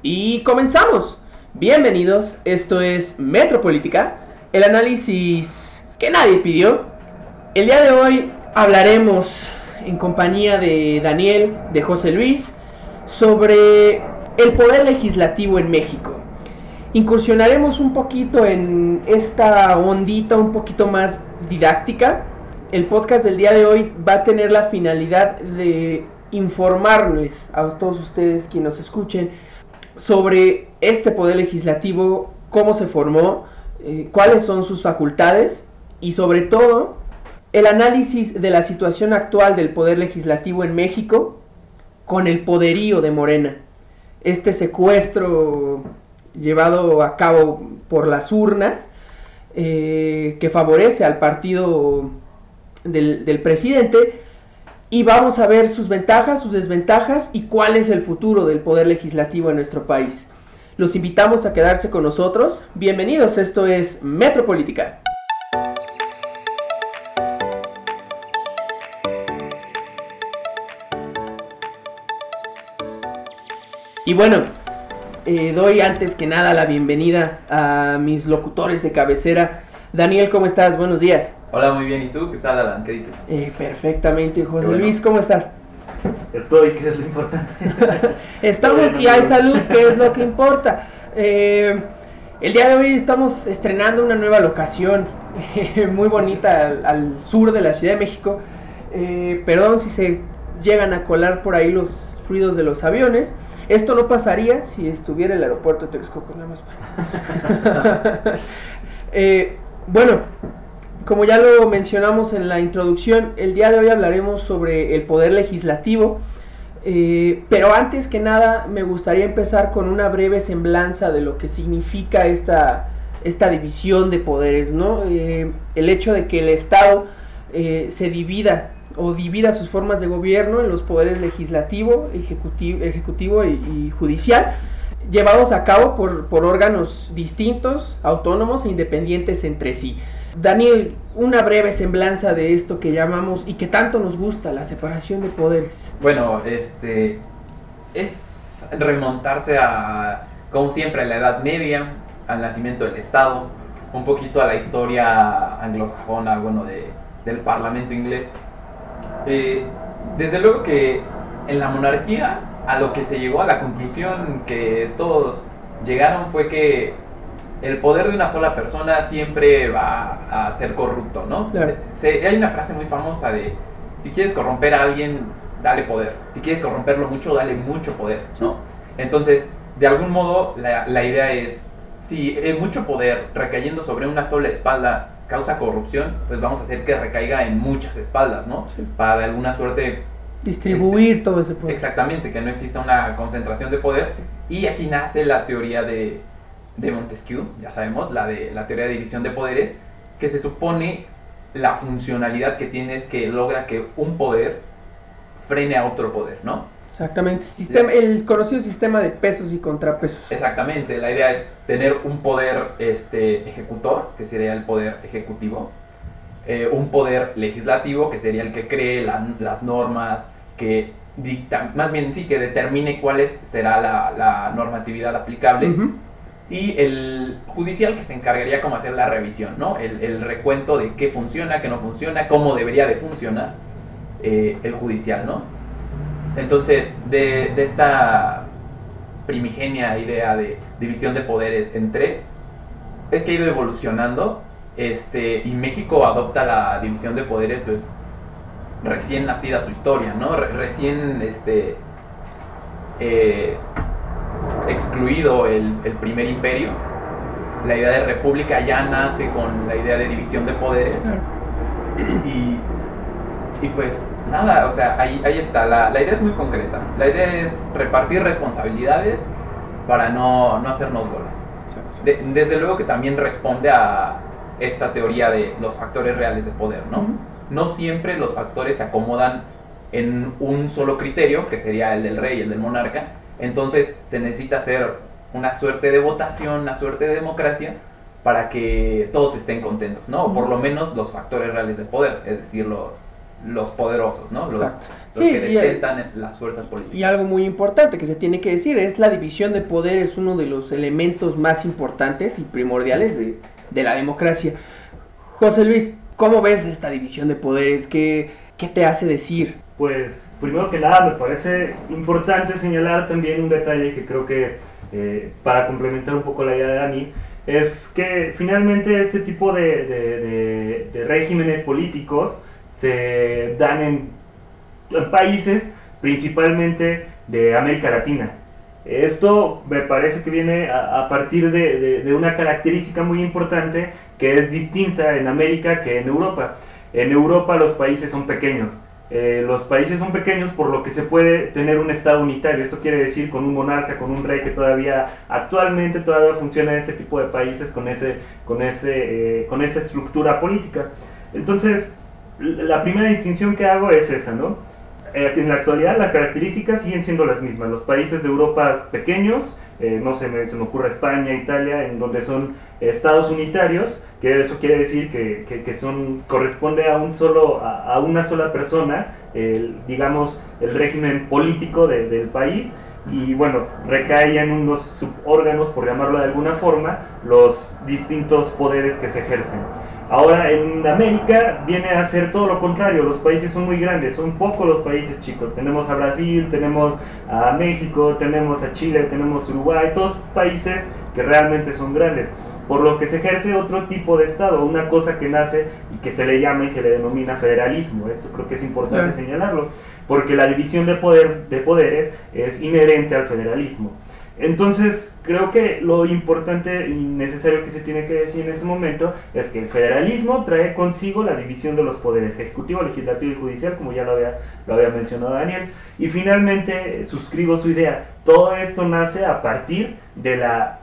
Y comenzamos. Bienvenidos, esto es Metropolítica, el análisis que nadie pidió. El día de hoy hablaremos en compañía de Daniel, de José Luis, sobre el poder legislativo en México. Incursionaremos un poquito en esta ondita un poquito más didáctica. El podcast del día de hoy va a tener la finalidad de informarles a todos ustedes quienes nos escuchen sobre este poder legislativo, cómo se formó, eh, cuáles son sus facultades y sobre todo el análisis de la situación actual del poder legislativo en México con el poderío de Morena. Este secuestro llevado a cabo por las urnas eh, que favorece al partido del, del presidente y vamos a ver sus ventajas, sus desventajas y cuál es el futuro del poder legislativo en nuestro país. Los invitamos a quedarse con nosotros. Bienvenidos, esto es Metropolítica. Y bueno, eh, doy antes que nada la bienvenida a mis locutores de cabecera. Daniel, ¿cómo estás? Buenos días. Hola, muy bien. ¿Y tú? ¿Qué tal, Alan? ¿Qué dices? Eh, perfectamente, José bueno. Luis, ¿cómo estás? Estoy, que es lo importante. Estamos Bueno, y hay salud, que es lo que importa. Eh, el día de hoy estamos estrenando una nueva locación muy bonita al, al sur de la Ciudad de México. Eh, perdón si se llegan a colar por ahí los ruidos de los aviones. Esto no pasaría si estuviera el aeropuerto de Texcoco, nada más para- bueno, como ya lo mencionamos en la introducción, el día de hoy hablaremos sobre el poder legislativo. Eh, pero antes que nada, me gustaría empezar con una breve semblanza de lo que significa esta, esta división de poderes, ¿no? Eh, el hecho de que el Estado eh, se divida o divida sus formas de gobierno en los poderes legislativo, ejecutivo, ejecutivo y, y judicial, llevados a cabo por, por órganos distintos, autónomos e independientes entre sí. Daniel, una breve semblanza de esto que llamamos y que tanto nos gusta, la separación de poderes. Bueno, este. Es remontarse a, como siempre, a la Edad Media, al nacimiento del Estado, un poquito a la historia anglosajona, bueno, de, del Parlamento inglés. Eh, desde luego que en la monarquía, a lo que se llegó a la conclusión que todos llegaron fue que el poder de una sola persona siempre va a ser corrupto, ¿no? Claro. Se- hay una frase muy famosa de, si quieres corromper a alguien, dale poder. Si quieres corromperlo mucho, dale mucho poder, ¿no? Entonces, de algún modo, la, la idea es, si el mucho poder recayendo sobre una sola espalda causa corrupción, pues vamos a hacer que recaiga en muchas espaldas, ¿no? Sí. Para de alguna suerte Distribuir todo ese poder. Exactamente, que no exista una concentración de poder. Y aquí nace la teoría de, de Montesquieu, ya sabemos, la, de, la teoría de división de poderes, que se supone la funcionalidad que tiene es que logra que un poder frene a otro poder, ¿no? Exactamente. Sistema, el conocido sistema de pesos y contrapesos. Exactamente, la idea es tener un poder este, ejecutor, que sería el poder ejecutivo, eh, un poder legislativo, que sería el que cree la- las normas, que dicta, más bien sí, que determine cuál es- será la, la normatividad aplicable, Ujú. Y el judicial que se encargaría como hacer la revisión, ¿no? El, recuento de qué funciona, qué no funciona, cómo debería de funcionar eh, el judicial, ¿no? Entonces, de, esta primigenia idea de división de poderes en tres, es que ha ido evolucionando, este, y México adopta la división de poderes, pues, recién nacida su historia, ¿no? Re- recién, este, eh, excluido el, el primer imperio, la idea de república ya nace con la idea de división de poderes. Y, y pues nada, o sea, ahí, ahí está, la, la idea es muy concreta, la idea es repartir responsabilidades para no, no hacernos bolas. De- desde luego que también responde a esta teoría de los factores reales de poder, ¿no? No siempre los factores se acomodan en un solo criterio, que sería el del rey, el del monarca, entonces se necesita hacer una suerte de votación, una suerte de democracia para que todos estén contentos, ¿no? O por lo menos los factores reales de poder, es decir, los, los poderosos, ¿no? Los, Exacto. los Sí, que y- detentan las fuerzas políticas. Y algo muy importante que se tiene que decir es la división de poder es uno de los elementos más importantes y primordiales de, de la democracia. José Luis, ¿cómo ves esta división de poderes? ¿Qué, qué te hace decir? Pues primero que nada me parece importante señalar también un detalle que creo que eh, para complementar un poco la idea de Dani es que finalmente este tipo de, de- de- regímenes políticos se dan en, países principalmente de América Latina. Esto me parece que viene a, partir de- de una característica muy importante que es distinta en América que en Europa. En Europa los países son pequeños. Eh, los países son pequeños por lo que se puede tener un Estado unitario. Esto quiere decir con un monarca, con un rey que todavía actualmente todavía funciona en ese tipo de países con, ese, con, ese, eh, con esa estructura política. Entonces, la primera distinción que hago es esa, ¿no? Eh, en la actualidad las características siguen siendo las mismas. Los países de Europa pequeños, eh, no sé, me, se me ocurre España, Italia, en donde son estados unitarios, que eso quiere decir que, que- son, corresponde a, un solo, a, una sola persona, digamos, el régimen político de- del país, y bueno, recae en unos subórganos, por llamarlo de alguna forma, los distintos poderes que se ejercen. Ahora en América viene a ser todo lo contrario, los países son muy grandes, son pocos los países chicos. Tenemos a Brasil, tenemos a México, tenemos a Chile, tenemos Uruguay, todos países que realmente son grandes. Por lo que se ejerce otro tipo de Estado, una cosa que nace y que se le llama y se le denomina federalismo. Esto creo que es importante señalarlo, porque la división de, poder, de poderes es inherente al federalismo. Entonces, creo que lo importante y necesario que se tiene que decir en este momento es que el federalismo trae consigo la división de los poderes ejecutivo, legislativo y judicial, como ya lo había, lo había mencionado Daniel. Y finalmente, suscribo su idea. Todo esto nace a partir de la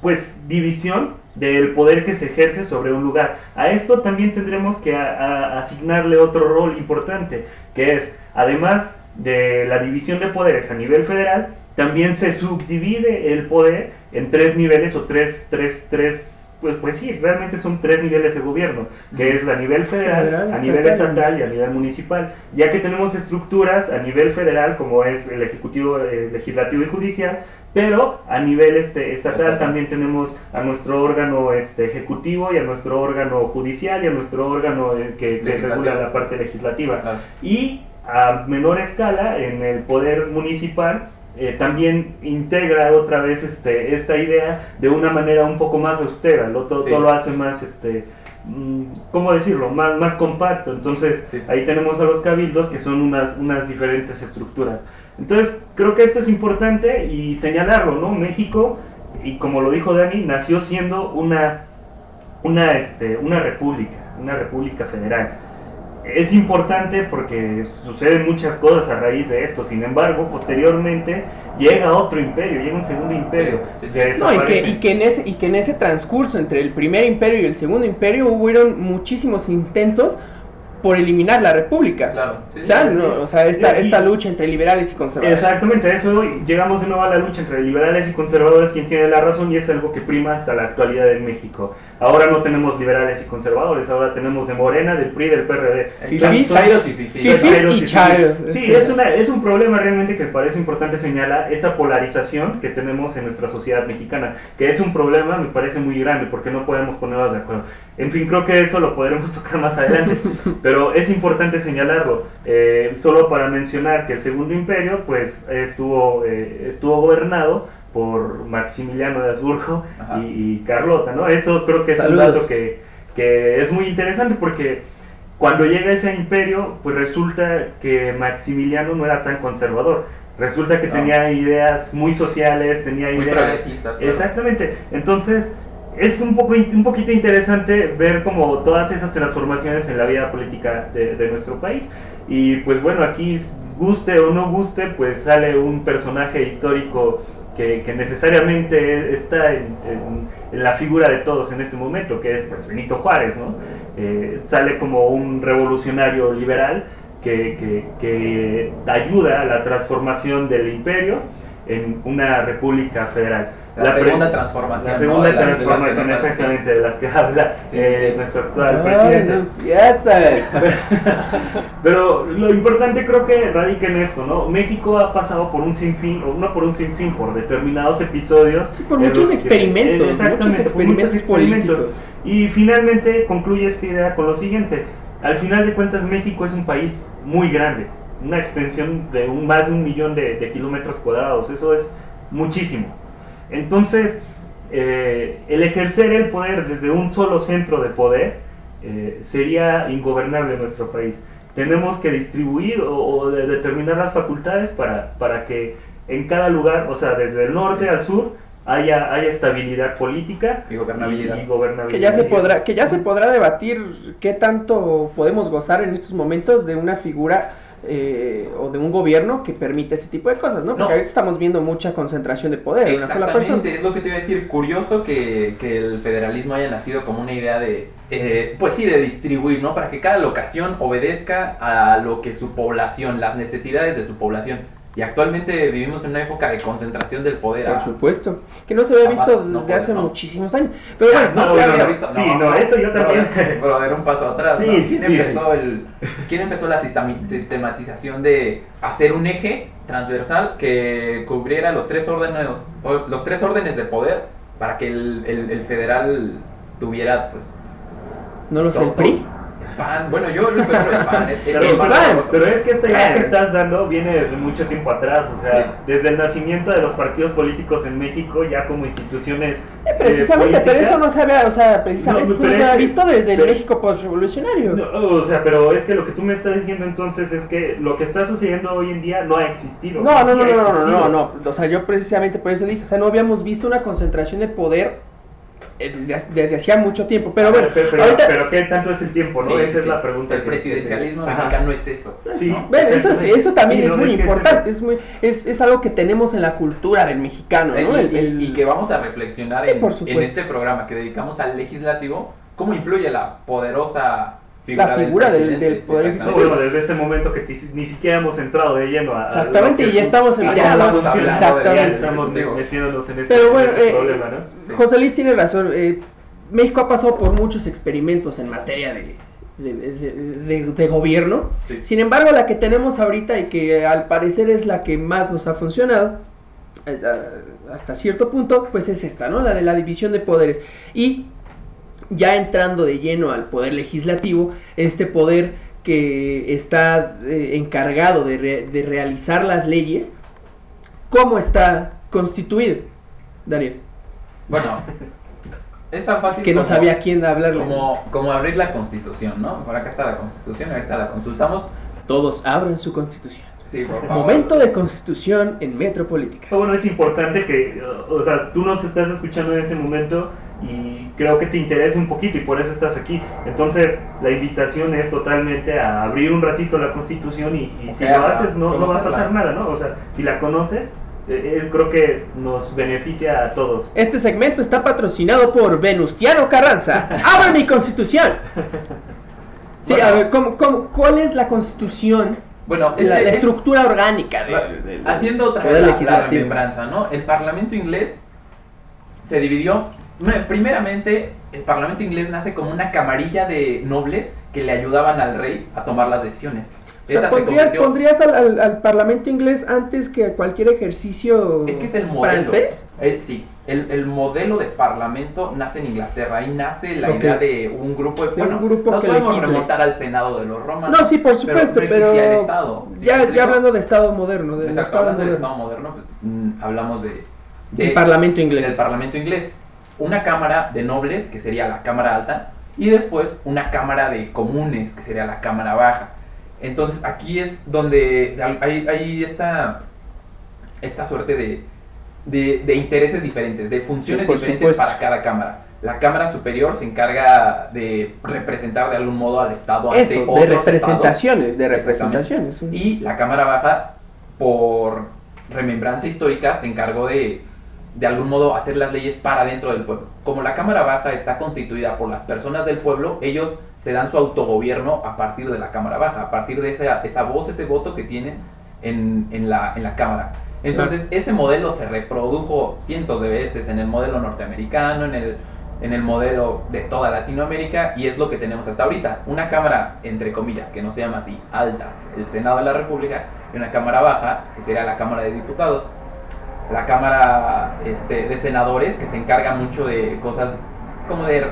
pues división del poder que se ejerce sobre un lugar. A esto también tendremos que asignarle otro rol importante, que es, además de la división de poderes a nivel federal, también se subdivide el poder en tres niveles o tres, tres, tres, pues, pues sí, realmente son tres niveles de gobierno, que es a nivel federal, Federal, a nivel estatal, y a nivel municipal, ya que tenemos estructuras a nivel federal, como es el ejecutivo, el legislativo y judicial, pero a nivel este, estatal también tenemos a nuestro órgano este, ejecutivo y a nuestro órgano judicial y a nuestro órgano eh, que, regula la parte legislativa. Y a menor escala, en el poder municipal, eh, también integra otra vez este, esta idea de una manera un poco más austera, lo, todo, Sí. todo lo hace más, este, mm, ¿cómo decirlo?, más, más compacto. Entonces, Sí. ahí tenemos a los cabildos que son unas, unas diferentes estructuras. Entonces, creo que esto es importante y señalarlo, ¿no? México, y como lo dijo Dani, nació siendo una, una, este, una república, una república federal. Es importante porque suceden muchas cosas a raíz de esto, sin embargo, posteriormente llega otro imperio, llega un segundo imperio. Sí, sí, que sí. No, y que, y, que en ese, y que en ese transcurso entre el primer imperio y el segundo imperio hubieron muchísimos intentos por eliminar la república. Claro, sí, o sea, sí, no, sí. o sea esta, Y- esta lucha entre liberales y conservadores. Exactamente, a eso llegamos de nuevo a la lucha entre liberales y conservadores, quien tiene la razón y es algo que prima hasta la actualidad en México. Ahora no tenemos liberales y conservadores, ahora tenemos de Morena, del PRI, del PRD. Fifís. Y chairos, Sí, sí. es, una, es un problema realmente que me parece importante señalar, esa polarización que tenemos en nuestra sociedad mexicana, que es un problema, me parece muy grande, porque no podemos ponernos de acuerdo. En fin, creo que eso lo podremos tocar más adelante, pero es importante señalarlo, eh, solo para mencionar que el Segundo Imperio, pues, estuvo, eh, estuvo gobernado por Maximiliano de Habsburgo y, y Carlota, ¿no? Eso creo que es Saludos. un dato que, que es muy interesante porque cuando llega ese imperio, pues resulta que Maximiliano no era tan conservador. Resulta que No. tenía ideas muy sociales, tenía Muy ideas... progresistas. claro. Exactamente. Entonces, es un, poco, un poquito interesante ver como todas esas transformaciones en la vida política de, de nuestro país. Y pues bueno, aquí guste o no guste, pues sale un personaje histórico que, necesariamente está en la figura de todos en este momento, que es pues Benito Juárez, ¿no? Eh, sale como un revolucionario liberal que, que- que ayuda a la transformación del imperio en una república federal. La, segunda transformación. La segunda transformación, exactamente, de las que habla Sí, eh, sí. nuestro actual presidente. no, ya está. Pero lo importante creo que radica en esto, ¿no? México ha pasado por un sinfín, o no por un sinfín, por determinados episodios. Sí, por muchos los que- experimentos, eh, exactamente, muchos por experimentos políticos. Y finalmente concluye esta idea con lo siguiente. Al final de cuentas México es un país muy grande, una extensión de un, más de un millón de, de kilómetros cuadrados, eso es muchísimo. Entonces, eh, el ejercer el poder desde un solo centro de poder eh, sería ingobernable en nuestro país. Tenemos que distribuir o, o de- determinar las facultades para, para que en cada lugar, o sea, desde el norte al sur, haya, haya estabilidad política Y gobernabilidad. y gobernabilidad. Que ya se podrá, que ya se podrá debatir qué tanto podemos gozar en estos momentos de una figura eh, o de un gobierno que permite ese tipo de cosas, ¿no? Porque No. ahorita estamos viendo mucha concentración de poder en una sola persona. Es lo que te iba a decir. Curioso que, que el federalismo haya nacido como una idea de, eh, pues sí, de distribuir, ¿no? Para que cada locación obedezca a lo que su población, las necesidades de su población. Y actualmente vivimos en una época de concentración del poder. Por a- supuesto. Que no se había visto desde hace no. muchísimos años. Pero bueno, no, no, se había no. visto. Sí, no, eso yo también. Brother, un paso atrás. Sí. ¿Quién, sí, empezó El, ¿Quién empezó la sistematización de hacer un eje transversal que cubriera los tres órdenes, los tres órdenes de poder para que el, el- el federal tuviera, pues, no lo sé, el PRI. PAN. Bueno, yo lo encuentro el PAN. es- Pero, el el PAN, PAN, pero- pero es que esta idea que estás dando viene desde mucho tiempo atrás, o sea, Sí. desde el nacimiento de los partidos políticos en México, ya como instituciones. Eh, precisamente, eh, pero eso no se había, o sea, precisamente No, eso no pero se que- visto desde el México postrevolucionario. No, o sea, pero es que lo que tú me estás diciendo entonces es que lo que está sucediendo hoy en día no ha existido. No, no, ha no, no, no, no, existido. no, no. O sea, yo precisamente por eso dije, o sea, no habíamos visto una concentración de poder desde, hace- desde hacía mucho tiempo. Pero A bueno, pero, pero, ahorita... pero ¿qué tanto es el tiempo, no? Sí, Esa es la pregunta. El que- presidencialismo mexicano es eso. Sí. ¿no? Bueno, eso, sí, Exactamente. eso también Sí, es no, muy es es importante, es, muy, es, es algo que tenemos en la cultura del mexicano, ¿no? Y, El- y- el- y que vamos a reflexionar Sí, en, por en supuesto. este programa que dedicamos al legislativo, cómo influye la poderosa figura, La figura del- poder bueno, desde ese momento que ni siquiera hemos entrado de lleno a. a Exactamente, y ya estamos empezando. funciona. Exactamente. Ya estamos metiéndonos en este, Pero en bueno, este eh, problema, ¿no? Sí. José Luis tiene razón. eh, México ha pasado por muchos experimentos en materia de, de, de- de- de gobierno. Sí. Sin embargo, la que tenemos ahorita y que al parecer es la que más nos ha funcionado, eh, a- hasta cierto punto, pues es esta, ¿no? La de la división de poderes. Y ya entrando de lleno al poder legislativo, este poder que está eh, encargado de, re- de realizar las leyes, ¿cómo está constituido? Daniel. Bueno, es tan Es fácil que no sabía quién hablarle. Como, como abrir la constitución, ¿no? Por acá está la constitución, ahorita la consultamos. Todos abran su constitución. Sí, por favor. Momento de constitución en Metropolítica. Bueno, es importante que, o sea, tú nos estás escuchando en ese momento y creo que te interesa un poquito y por eso estás aquí. Entonces, la invitación es totalmente a abrir un ratito la Constitución y, y si lo haces no, no va a pasar nada, ¿no? O sea, si la conoces, eh, eh, creo que nos beneficia a todos. Este segmento está patrocinado por Venustiano Carranza. ¡Abre mi constitución! Sí, Bueno. a ver, ¿cómo- cómo- cuál es la constitución? Bueno, La, que- la es- estructura orgánica de, de- de- haciendo otra vez la, la remembranza, ¿no? El Parlamento inglés se dividió. Primeramente, el Parlamento inglés nace como una camarilla de nobles que le ayudaban al rey a tomar las decisiones. O sea, Esta se ¿pondrías, pondrías al, al- al Parlamento inglés antes que a cualquier ejercicio Es que es el modelo. francés? Eh, sí, el, el modelo de parlamento nace en Inglaterra. Ahí nace la Ok. idea de un grupo de. De Bueno, un grupo nos que podemos remontar al Senado de los romanos. No, sí, por supuesto, no pero, existía el Estado. ¿sí me ya, ya hablando de Estado moderno, del Exacto, Estado hablando del moderno. Estado moderno, pues mm, hablamos de, El de- Parlamento inglés. del Parlamento inglés. Una cámara de nobles, que sería la Cámara Alta, y después una Cámara de Comunes, que sería la Cámara Baja. Entonces aquí es donde hay, hay esta, esta suerte de, de, de intereses diferentes, de funciones Sí, diferentes supuesto. para cada Cámara. La Cámara Superior se encarga de representar de algún modo al Estado ante Eso, de otros representaciones, de representaciones. y la Cámara Baja, por remembranza histórica, se encargó de, de algún modo, hacer las leyes para dentro del pueblo. Como la Cámara Baja está constituida por las personas del pueblo, ellos se dan su autogobierno a partir de la Cámara Baja, a partir de esa, esa voz, ese voto que tienen en, en la, en la Cámara. Entonces, ese modelo se reprodujo cientos de veces en el modelo norteamericano, en el, en el modelo de toda Latinoamérica, y es lo que tenemos hasta ahorita. Una cámara, entre comillas, que no se llama así, alta, el Senado de la República, y una cámara baja, que sería la Cámara de Diputados. La Cámara este, de Senadores, que se encarga mucho de cosas como de,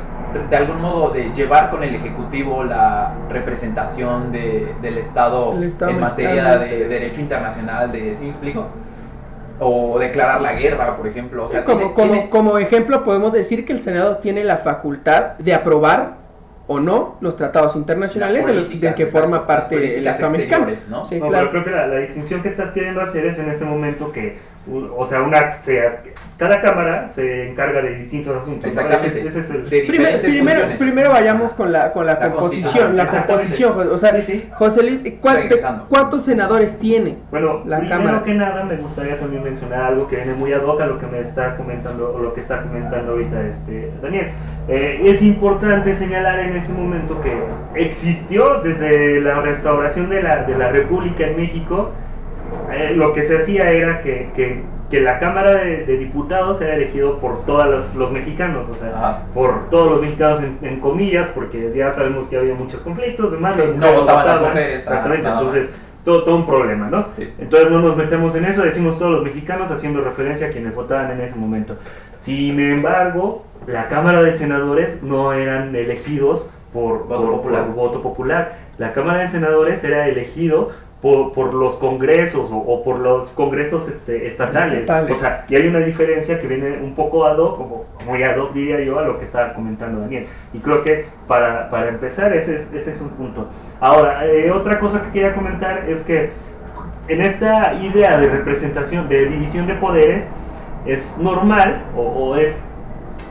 de algún modo, de llevar con el Ejecutivo la representación de, del Estado, Estado en materia de derecho internacional, de, ¿sí me explico? O declarar la guerra, por ejemplo. O sea, como, tiene- como, tiene- como ejemplo podemos decir que el Senado tiene la facultad de aprobar o no los tratados internacionales de los de que forma parte el Estado mexicano. exteriores, ¿no? Sí, No, claro. pero creo que la, la distinción que estás queriendo hacer es en este momento que, o sea, una, sea, cada cámara se encarga de distintos asuntos. Ese, es- ese es el... Primer- primero, primero vayamos con la, con la, La composición, la composición, o sea, Sí, sí. José Luis, ¿cuánto- Regresando. ¿cuántos senadores tiene? Bueno, La primero cámara. que nada me gustaría también mencionar algo que viene muy ad hoc a lo que me está comentando, o lo que está comentando ahorita este Daniel. Eh, es importante señalar en ese momento que existió desde la restauración de la, de la República en México, eh, lo que se hacía era que, que- que la Cámara de, de Diputados era elegido por todos los, mexicanos, o sea, Ajá. por todos los mexicanos en, en comillas, porque ya sabemos que había muchos conflictos, demás, Sí, no votaban las votaban, mujeres, exactamente, más. entonces todo, todo un problema, ¿no? Sí. Entonces no nos metemos en eso, decimos todos los mexicanos haciendo referencia a quienes votaban en ese momento. Sin embargo, la Cámara de Senadores no eran elegidos por Voto por- popular. por voto popular. La Cámara de Senadores era elegido por, por los congresos o, o por los congresos este, estatales. Estatales. O sea, y hay una diferencia que viene un poco ad hoc, como muy ad hoc diría yo, a lo que estaba comentando Daniel. Y creo que para, para empezar ese es, ese es un punto. Ahora, eh, otra cosa que quería comentar es que en esta idea de representación, de división de poderes, es normal o, o es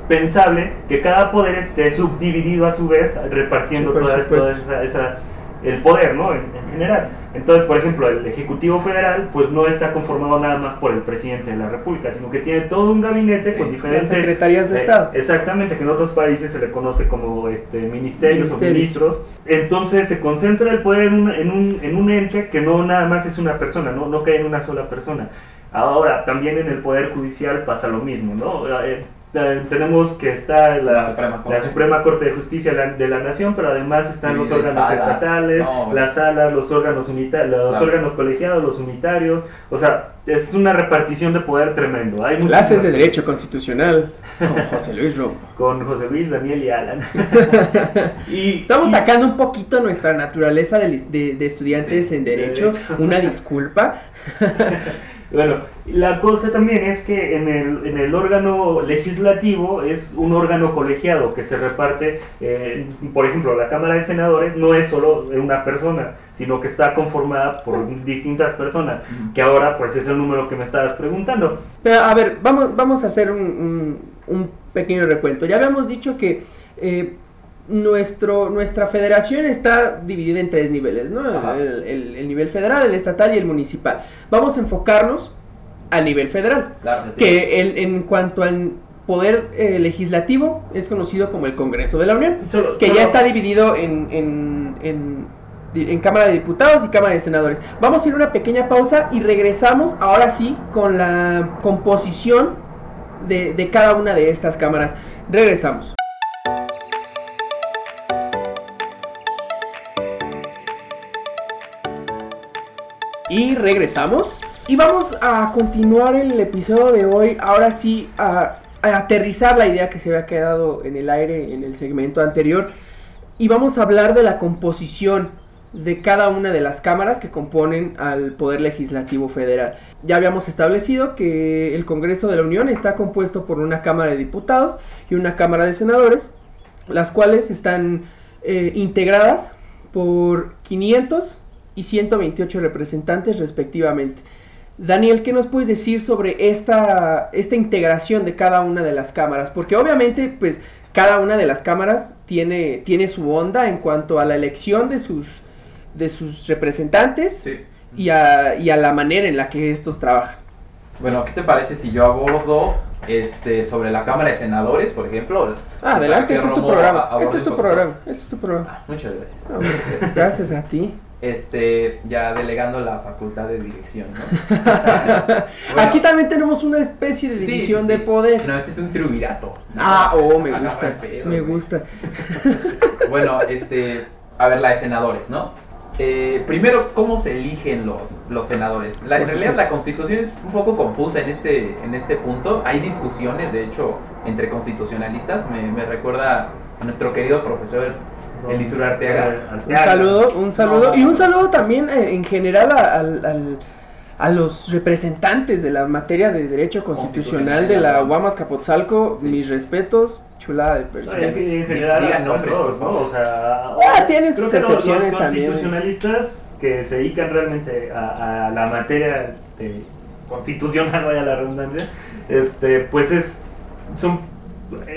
pensable que cada poder esté subdividido a su vez, repartiendo Sí, toda, toda esa, esa- el poder, ¿no? En, en general. Entonces, por ejemplo, el Ejecutivo Federal, pues no está conformado nada más por el presidente de la República, sino que tiene todo un gabinete Sí, con diferentes... secretarías de eh, Estado. Exactamente, que en otros países se le conoce como este, ministerios, o ministros. Entonces se concentra el poder en un, en un, en un ente que no nada más es una persona, no, no cae en una sola persona. Ahora, también en el Poder Judicial pasa lo mismo, ¿no? Eh, eh, tenemos que está la, La Suprema Corte. la Suprema Corte de Justicia de la, de la Nación, pero además están los órganos salas. estatales, No, las salas, los órganos unitarios, los Claro. órganos colegiados, los unitarios. O sea, es una repartición de poder tremendo. Hay Clases de Derecho Constitucional con José Luis Romo. con José Luis, Daniel y Alan. y Estamos y- sacando un poquito nuestra naturaleza de, de- de estudiantes Sí, en de Derecho. derecho. Una disculpa. Bueno, la cosa también es que en el, en el órgano legislativo es un órgano colegiado que se reparte, eh, por ejemplo, la Cámara de Senadores no es solo una persona, sino que está conformada por distintas personas, que ahora pues es el número que me estabas preguntando. Pero, a ver, vamos, vamos a hacer un, un- un pequeño recuento. Ya habíamos dicho que eh, nuestro, nuestra federación está dividida en tres niveles, ¿no? El, el- el nivel federal, el estatal y el municipal. Vamos a enfocarnos al nivel federal. Claro que sí. Que el- en cuanto al poder eh, legislativo es conocido como el Congreso de la Unión. Solo- que solo- ya está dividido en, en, en Cámara de Diputados y Cámara de Senadores. Vamos a ir a una pequeña pausa y regresamos ahora sí con la composición de, de cada una de estas cámaras. Regresamos. Y regresamos. Y vamos a continuar el episodio de hoy. Ahora sí, a, aterrizar la idea que se había quedado en el aire en el segmento anterior. Y vamos a hablar de la composición de cada una de las cámaras que componen al Poder Legislativo Federal. Ya habíamos establecido que el Congreso de la Unión está compuesto por una Cámara de Diputados y una Cámara de Senadores, las cuales están eh, integradas por 500 y 128 representantes respectivamente. Daniel, ¿qué nos puedes decir sobre esta, esta integración de cada una de las cámaras? Porque obviamente, pues, cada una de las cámaras tiene, tiene su onda en cuanto a la elección de sus, de sus representantes Sí. y, a, y a la manera en la que estos trabajan. Bueno, ¿qué te parece si yo abordo este, sobre la Cámara de Senadores, por ejemplo? Ah, adelante, que este es tu programa. Este es tu programa. Este es tu programa. Muchas gracias. No, gracias a ti. Este, ya delegando la facultad de dirección, ¿no? Bueno, Aquí también tenemos una especie de sí, división sí, de poder. No, este es un triunvirato. Ah, oh, me gusta, pedo, me güey. gusta. Bueno, este, a ver, la de senadores, ¿no? Eh, primero, ¿cómo se eligen los, los senadores? La, en realidad la constitución es un poco confusa en este, en este punto. Hay discusiones, de hecho, entre constitucionalistas. Me, me recuerda a nuestro querido profesor Elisur Arteaga. Un saludo, un saludo. No. Y un saludo también eh, en general a, al- al- a los representantes de la materia de derecho constitucional de la Guamas Capotzalco. Sí. Mis respetos, chulada de No, persona. en, en general, Digan nombres, todos, ¿no? O sea, Ah, tienen sus los- excepciones los también. constitucionalistas que se dedican realmente a, a la materia de constitucional, vaya la redundancia, este, pues es, son,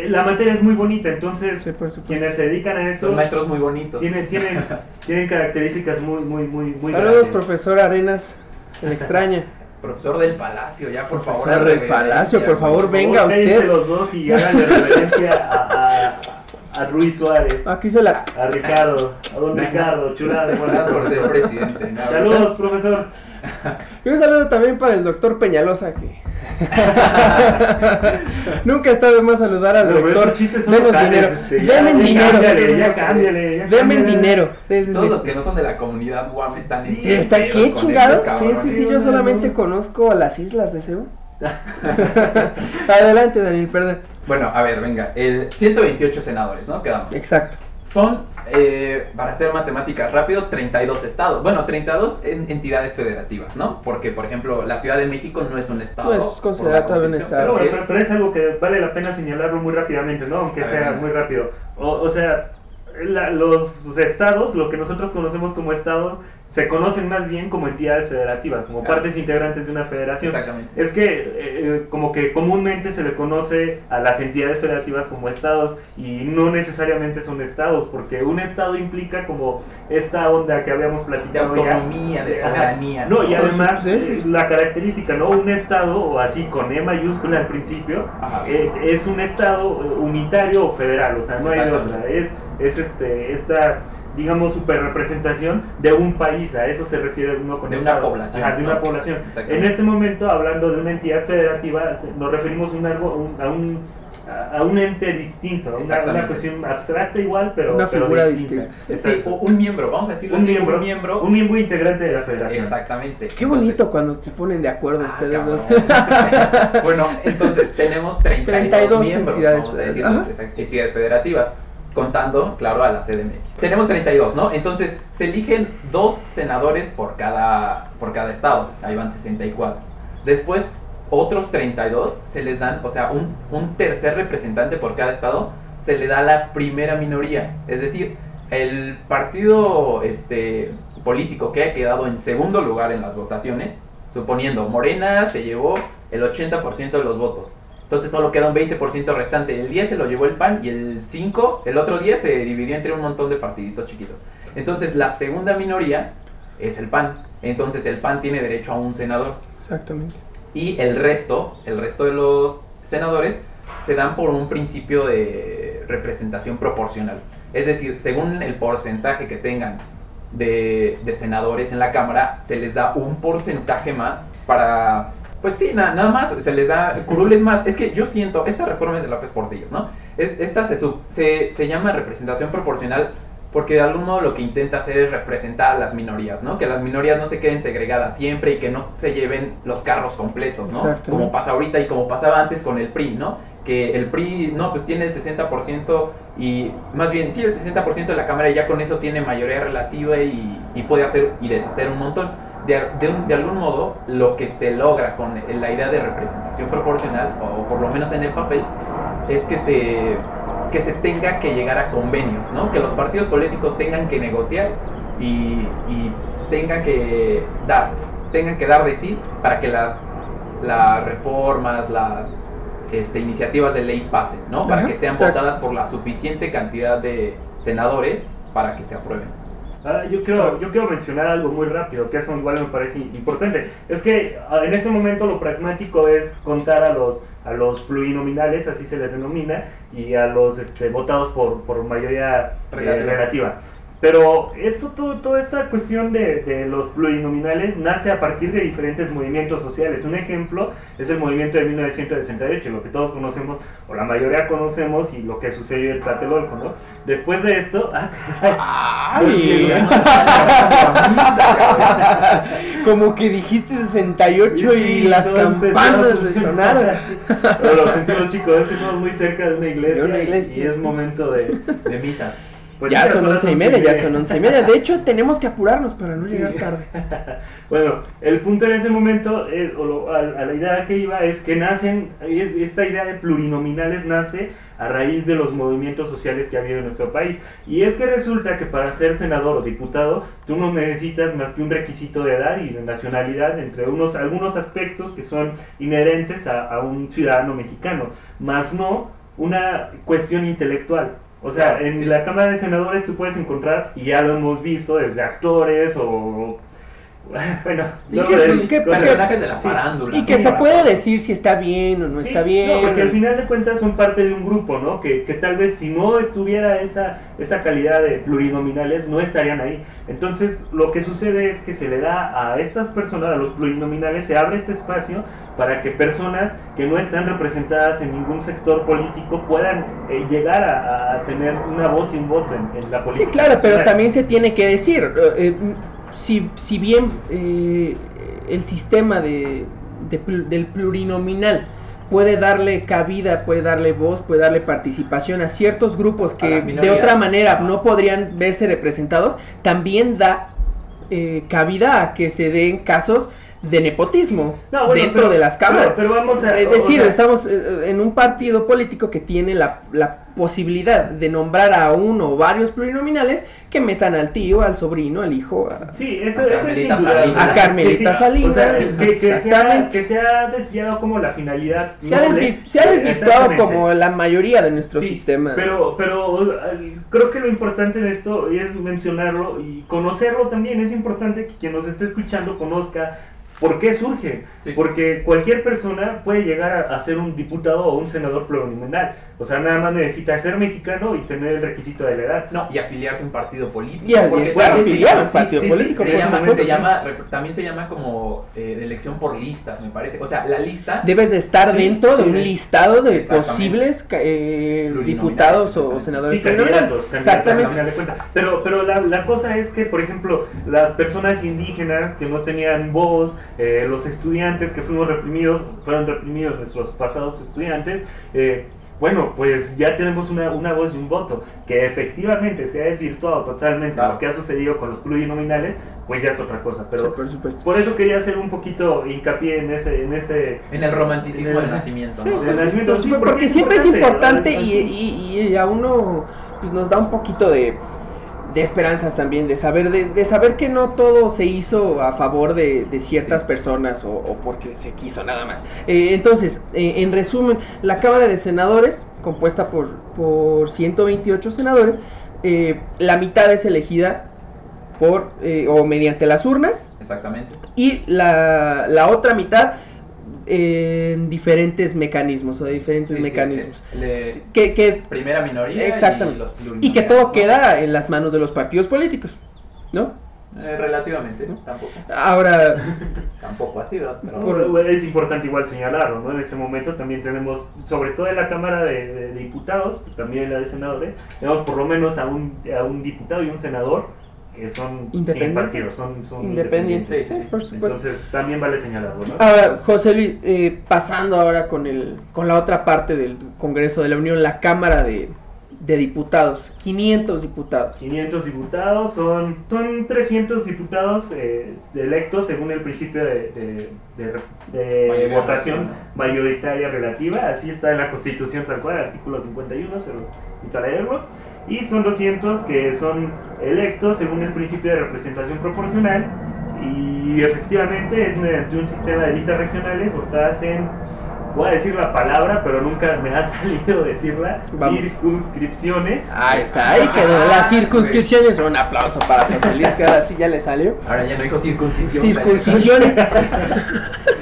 la materia es muy bonita, entonces Sí, por supuesto. quienes se dedican a eso Son maestros muy bonitos. tienen, tienen, tienen características muy, muy, muy, muy Saludos, grandes. profesor Arenas. Se le extraña. Profesor del Palacio, ya por favor. Profesor del Palacio, por favor, Por venga favor, usted. los dos y háganle reverencia a, a, a Ruiz Suárez, Aquí se la. a Ricardo, a don Ricardo, chulada de buena Gracias por ser presidente. Saludos, profesor. Y un saludo también para el doctor Peñalosa que. Nunca está de más saludar al No, pero rector. Denos dinero. este, ya dinero. cámbiale, ya cámbiale, ya Demen cámbiale. dinero. Sí, sí, Todos los que no son de la comunidad Guam están en Sí, está qué chingados. Sí, sí, sí. Yo solamente no. conozco las islas de Cebu. Adelante, Daniel, perdón. Bueno, a ver, venga. El 128 senadores, ¿no? Quedamos. Exacto. Son, eh, para hacer matemáticas rápido, 32 estados. Bueno, 32 en- entidades federativas, ¿no? Porque, por ejemplo, la Ciudad de México no es un estado. No es todavía un estado. Pero, bueno, pero, pero es algo que vale la pena señalarlo muy rápidamente, ¿no? Aunque A sea muy rápido. O, o sea, la- los estados, lo que nosotros conocemos como estados, se conocen más bien como entidades federativas, como Claro. partes integrantes de una federación. Exactamente. Es que eh, eh, como que comúnmente se le conoce a las entidades federativas como estados y no necesariamente son estados, porque un estado implica como esta onda que habíamos De platicado ya. autonomía, de soberanía. No, y además supuesto, sí, sí, eh, sí. la característica, ¿no? Un estado, o así con E mayúscula al principio, eh, es un estado unitario o federal, o sea, no hay de otra. Es, es este, esta, digamos, superrepresentación de un país, a eso se refiere uno con De una estado. población, Ajá, de ¿no? una población. En este momento, hablando de una entidad federativa, nos referimos a un algo- un- a un a un ente distinto, una, Exactamente. una cuestión abstracta igual, pero Una pero figura distinta. distinta, sí. Un miembro, vamos a decirlo un así, miembro, un miembro. un miembro integrante de la federación. Exactamente. Qué bonito cuando se ponen de acuerdo Ah, ustedes cabrón. dos. bueno, entonces tenemos 32, 32 miembros, entidades vamos a decir, entidades federativas, contando, claro, a la CDMX. Tenemos 32, ¿no? Entonces, se eligen dos senadores por cada, por cada estado, ahí van 64. Después, otros 32 se les dan, o sea, un, un tercer representante por cada estado, se le da la primera minoría. Es decir, el partido este, político que ha quedado en segundo lugar en las votaciones, suponiendo Morena se llevó el 80% de los votos. Entonces solo queda un 20% restante. El 10 se lo llevó el PAN y el 5, el otro 10 se dividió entre un montón de partiditos chiquitos. Entonces la segunda minoría es el PAN. Entonces el PAN tiene derecho a un senador. Exactamente. Y el resto, el resto de los senadores, se dan por un principio de representación proporcional. Es decir, según el porcentaje que tengan de, de senadores en la Cámara, se les da un porcentaje más para... Pues sí, na- nada más, se les da curules más. Es que yo siento, esta reforma es de López Portillo, ¿no? Es- esta se, sub- se, se llama representación proporcional porque de algún modo lo que intenta hacer es representar a las minorías, ¿no? Que las minorías no se queden segregadas siempre y que no se lleven los carros completos, ¿no? Como pasa ahorita y como pasaba antes con el PRI, ¿no? Que el PRI, no, pues tiene el 60% y más bien, sí, el 60% de la Cámara y ya con eso tiene mayoría relativa y, y puede hacer y deshacer un montón. De, de un- de algún modo, lo que se logra con la idea de representación proporcional, o por lo menos en el papel, es que se, que se tenga que llegar a convenios, ¿no? Que los partidos políticos tengan que negociar y, y tengan que dar, tengan que dar de sí para que las, las reformas, las este, iniciativas de ley pasen, ¿no? Para Ajá, que sean exacto. votadas por la suficiente cantidad de senadores para que se aprueben. Ah, yo, quiero, yo quiero mencionar algo muy rápido, que eso igual me parece importante. Es que ah, en este momento lo pragmático es contar a los, a los plurinominales, así se les denomina, y a los este, votados por, por mayoría eh, Relativa. Pero esto, todo, toda esta cuestión de, de, los plurinominales nace a partir de diferentes movimientos sociales. Un ejemplo es el movimiento de 1968, lo que todos conocemos, o la mayoría conocemos, y lo que sucedió en Tlatelolco, ¿no? Después de esto... Ay, Como que dijiste 68 y Sí, las empezó a campanas funcionar. resonaron. Pero lo sentimos chicos, es que estamos muy cerca de una iglesia, De una iglesia. y es momento de... De misa. Pues, ya son once y media, ya son once y media. De hecho, tenemos que apurarnos para no Sí. llegar tarde. Bueno, el punto en ese momento, eh, o lo- a, a la idea que iba, es que nacen, es- esta idea de plurinominales nace a raíz de los movimientos sociales que ha habido en nuestro país. Y es que resulta que para ser senador o diputado, tú no necesitas más que un requisito de edad y de nacionalidad, entre unos, algunos aspectos que son inherentes a, a un ciudadano mexicano, más no una cuestión intelectual. O sea, en sí. la Cámara de Senadores tú puedes encontrar, y ya lo hemos visto, desde actores o... Bueno, Sí, que sus- que- Los personajes de la Sí. farándula. Y que se puede decir si está bien o no Sí, está bien. No, porque al final de cuentas son parte de un grupo, ¿no? Que, que tal vez si no estuviera esa, esa calidad de plurinominales, no estarían ahí. Entonces, lo que sucede es que se le da a estas personas, a los plurinominales, se abre este espacio para que personas que no están representadas en ningún sector político puedan eh, llegar a, a tener una voz y un voto en, en la Sí, política. claro, pero nacional. también se tiene que decir, eh, eh, si, si bien eh, el sistema de, del plurinominal puede darle cabida, puede darle voz, puede darle participación a ciertos grupos que de otra manera no podrían verse representados, también da eh, cabida a que se den casos de nepotismo No, bueno, dentro pero- de las cámaras. pero- pero vamos a- es o decir, sea- estamos eh, en un partido político que tiene la, la posibilidad de nombrar a uno o varios plurinominales que metan al tío, al sobrino, al hijo. a- Sí, eso, A eso es Carmelita. Salinas. A Carmelita Sí, Salinas, O sea, que, que, se ha, exactamente. que se ha desviado como la finalidad. Se ha, desvi- se ha desvirtuado como la mayoría de nuestro Sí, sistema. Pero, pero eh, creo que lo importante en esto es mencionarlo y conocerlo también. Es importante que quien nos esté escuchando conozca por qué surge. Sí. Porque cualquier persona puede llegar a, a ser un diputado o un senador plurinominal. O sea, nada más necesita ser mexicano y tener el requisito de la edad. No, y afiliarse a un partido político. Y porque a un partido sí, político, se llama- se también se llama como eh, elección por listas, me parece. O sea, la lista. Debes de estar Sí, dentro de sí. un listado de posibles eh, diputados o senadores Sí, plurinominales. candidatos, candidatos, al Exactamente. final de cuentas. Pero, pero la, la cosa es que, por ejemplo, las personas indígenas que no tenían voz, eh, los estudiantes que fuimos reprimidos, fueron reprimidos nuestros pasados estudiantes, eh, bueno, pues ya tenemos una, una voz y un voto, que efectivamente se ha desvirtuado totalmente Claro. lo que ha sucedido con los plurinominales, pues ya es otra cosa. Pero Sí, por supuesto. por eso quería hacer un poquito hincapié en ese, en ese En el romanticismo En el- del nacimiento. Sí, ¿no? sí, del sí, nacimiento, por sí, supuesto, porque es siempre es importante y, y- y a uno pues, nos da un poquito de, de esperanzas también, de saber de, de saber que no todo se hizo a favor de, de ciertas Sí. personas o, o porque se quiso nada más. Eh, entonces, eh, en resumen, la Cámara de Senadores, compuesta por, por 128 senadores, eh, la mitad es elegida por eh, o mediante las urnas Exactamente. y la, la otra mitad en diferentes mecanismos o de diferentes Sí, mecanismos. eh, le- que, que- Primera minoría. Exactamente. Y, los y que todo queda en las manos de los partidos políticos, ¿no? Eh, relativamente, ¿No? tampoco. Ahora, Tampoco así, ¿verdad? Pero- Por- Es importante igual señalarlo, ¿no? En ese momento también tenemos, sobre todo en la Cámara de, de Diputados, también en la de Senadores, tenemos por lo menos a un, a un diputado y un senador que son sin partido, son, son independiente, Sí, sí, sí, por supuesto. Entonces también vale señalarlo, ¿no? Ahora, José Luis, eh, pasando ahora con el con la otra parte del Congreso de la Unión, la Cámara de, de Diputados, 500 diputados. 500 diputados, son, son 300 diputados eh, electos según el principio de, de- de- de Mayoría votación relativa. mayoritaria relativa, así está en la Constitución tal cual, artículo 51, se los leerlo, y son 200 que son electos según el principio de representación proporcional, y efectivamente es mediante un sistema de listas regionales votadas en, voy a decir la palabra, pero nunca me ha salido decirla, Vamos. circunscripciones. Ahí está, ahí quedó. Las circunscripciones, un aplauso para José Luis, que ahora sí ya le salió. Ahora ya no dijo circuncisión. Circuncisiones.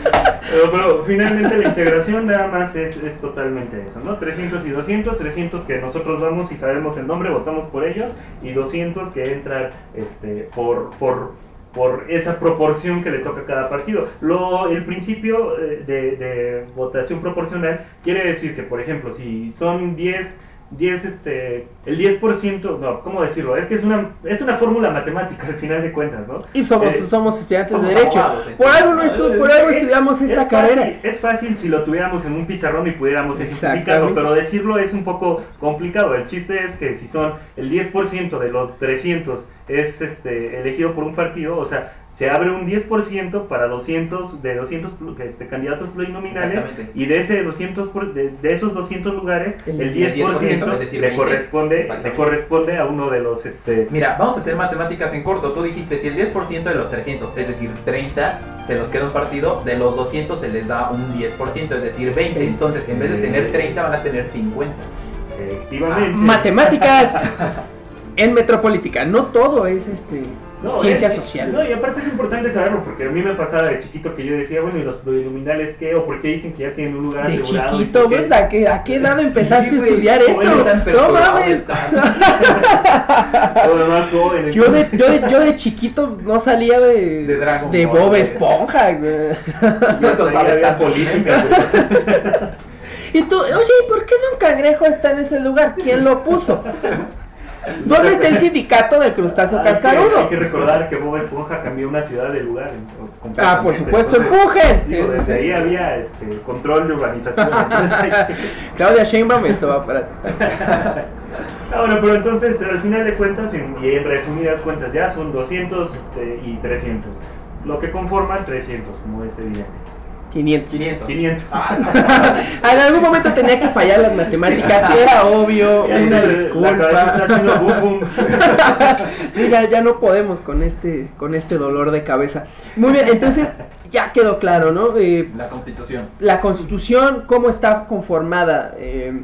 Pero, finalmente la integración nada más es, es totalmente eso, ¿no? 300 y 200, 300 que nosotros vamos y sabemos el nombre, votamos por ellos, y 200 que entran este, por, por, por esa proporción que le toca a cada partido. Lo, el principio eh, de, de votación proporcional quiere decir que, por ejemplo, si son 10 10, este, el 10%, no, ¿cómo decirlo? Es que es una, es una fórmula matemática al final de cuentas, ¿no? Y somos, Eh, somos estudiantes de Derecho. abogados, Por algo, no estu- por algo Es- estudiamos esta es carrera. Fácil, es fácil si lo tuviéramos en un pizarrón y pudiéramos ejemplificarlo, pero decirlo es un poco complicado. El chiste es que si son el 10% de los 300 es este, elegido por un partido, o sea, se abre un 10% para 200 de 200 plu- este, candidatos plurinominales y de ese 200 por- de, de esos 200 lugares El el 10%, es decir, le 20. corresponde le corresponde a uno de los este Mira, vamos a hacer matemáticas en corto. Tú dijiste, si el 10% de los 300, es decir, 30, se los queda un partido, de los 200 se les da un 10%, es decir, 20. Entonces, en vez de tener 30, van a tener 50. efectivamente Matemáticas en Metropolítica. No todo es este No, ciencia es- social. No, y aparte es importante saberlo, porque a mí me pasaba de chiquito que yo decía, bueno, ¿y los plurinominales qué? ¿O por qué dicen que ya tienen un lugar de asegurado? chiquito, ¿Y por qué? ¿verdad? ¿A qué, ¿A qué edad empezaste Sí, a güey, estudiar esto? No mames. estás. O lo más joven. Yo de, yo, de, yo de chiquito no salía de, De Dragon de Ball, Bob güey. Esponja, güey. Y eso Ahí sabes había tan bien. política. güey. Y tú, oye, ¿y por qué Don Cangrejo está en ese lugar? ¿Quién lo puso? ¿Dónde está el sindicato del crustáceo Hay que- cascarudo? Hay que recordar que Bob Esponja cambió una ciudad de lugar. Ah, por supuesto, Entonces, empujen. digo, desde sí. ahí había este, control de urbanización. entonces Claudia Sheinbaum, esto va para... Ah, bueno, pero entonces al final de cuentas, en- y en resumidas cuentas ya son 200 este, y 300. Lo que conforman 300, como es evidente. 500. 500. 500. Ah, En algún momento tenía que fallar las matemáticas, era obvio, una disculpa. boom, boom. Sí, ya, ya no podemos con este, con este dolor de cabeza. Muy bien, entonces ya quedó claro, ¿no? Eh, la constitución. la constitución, cómo está conformada eh,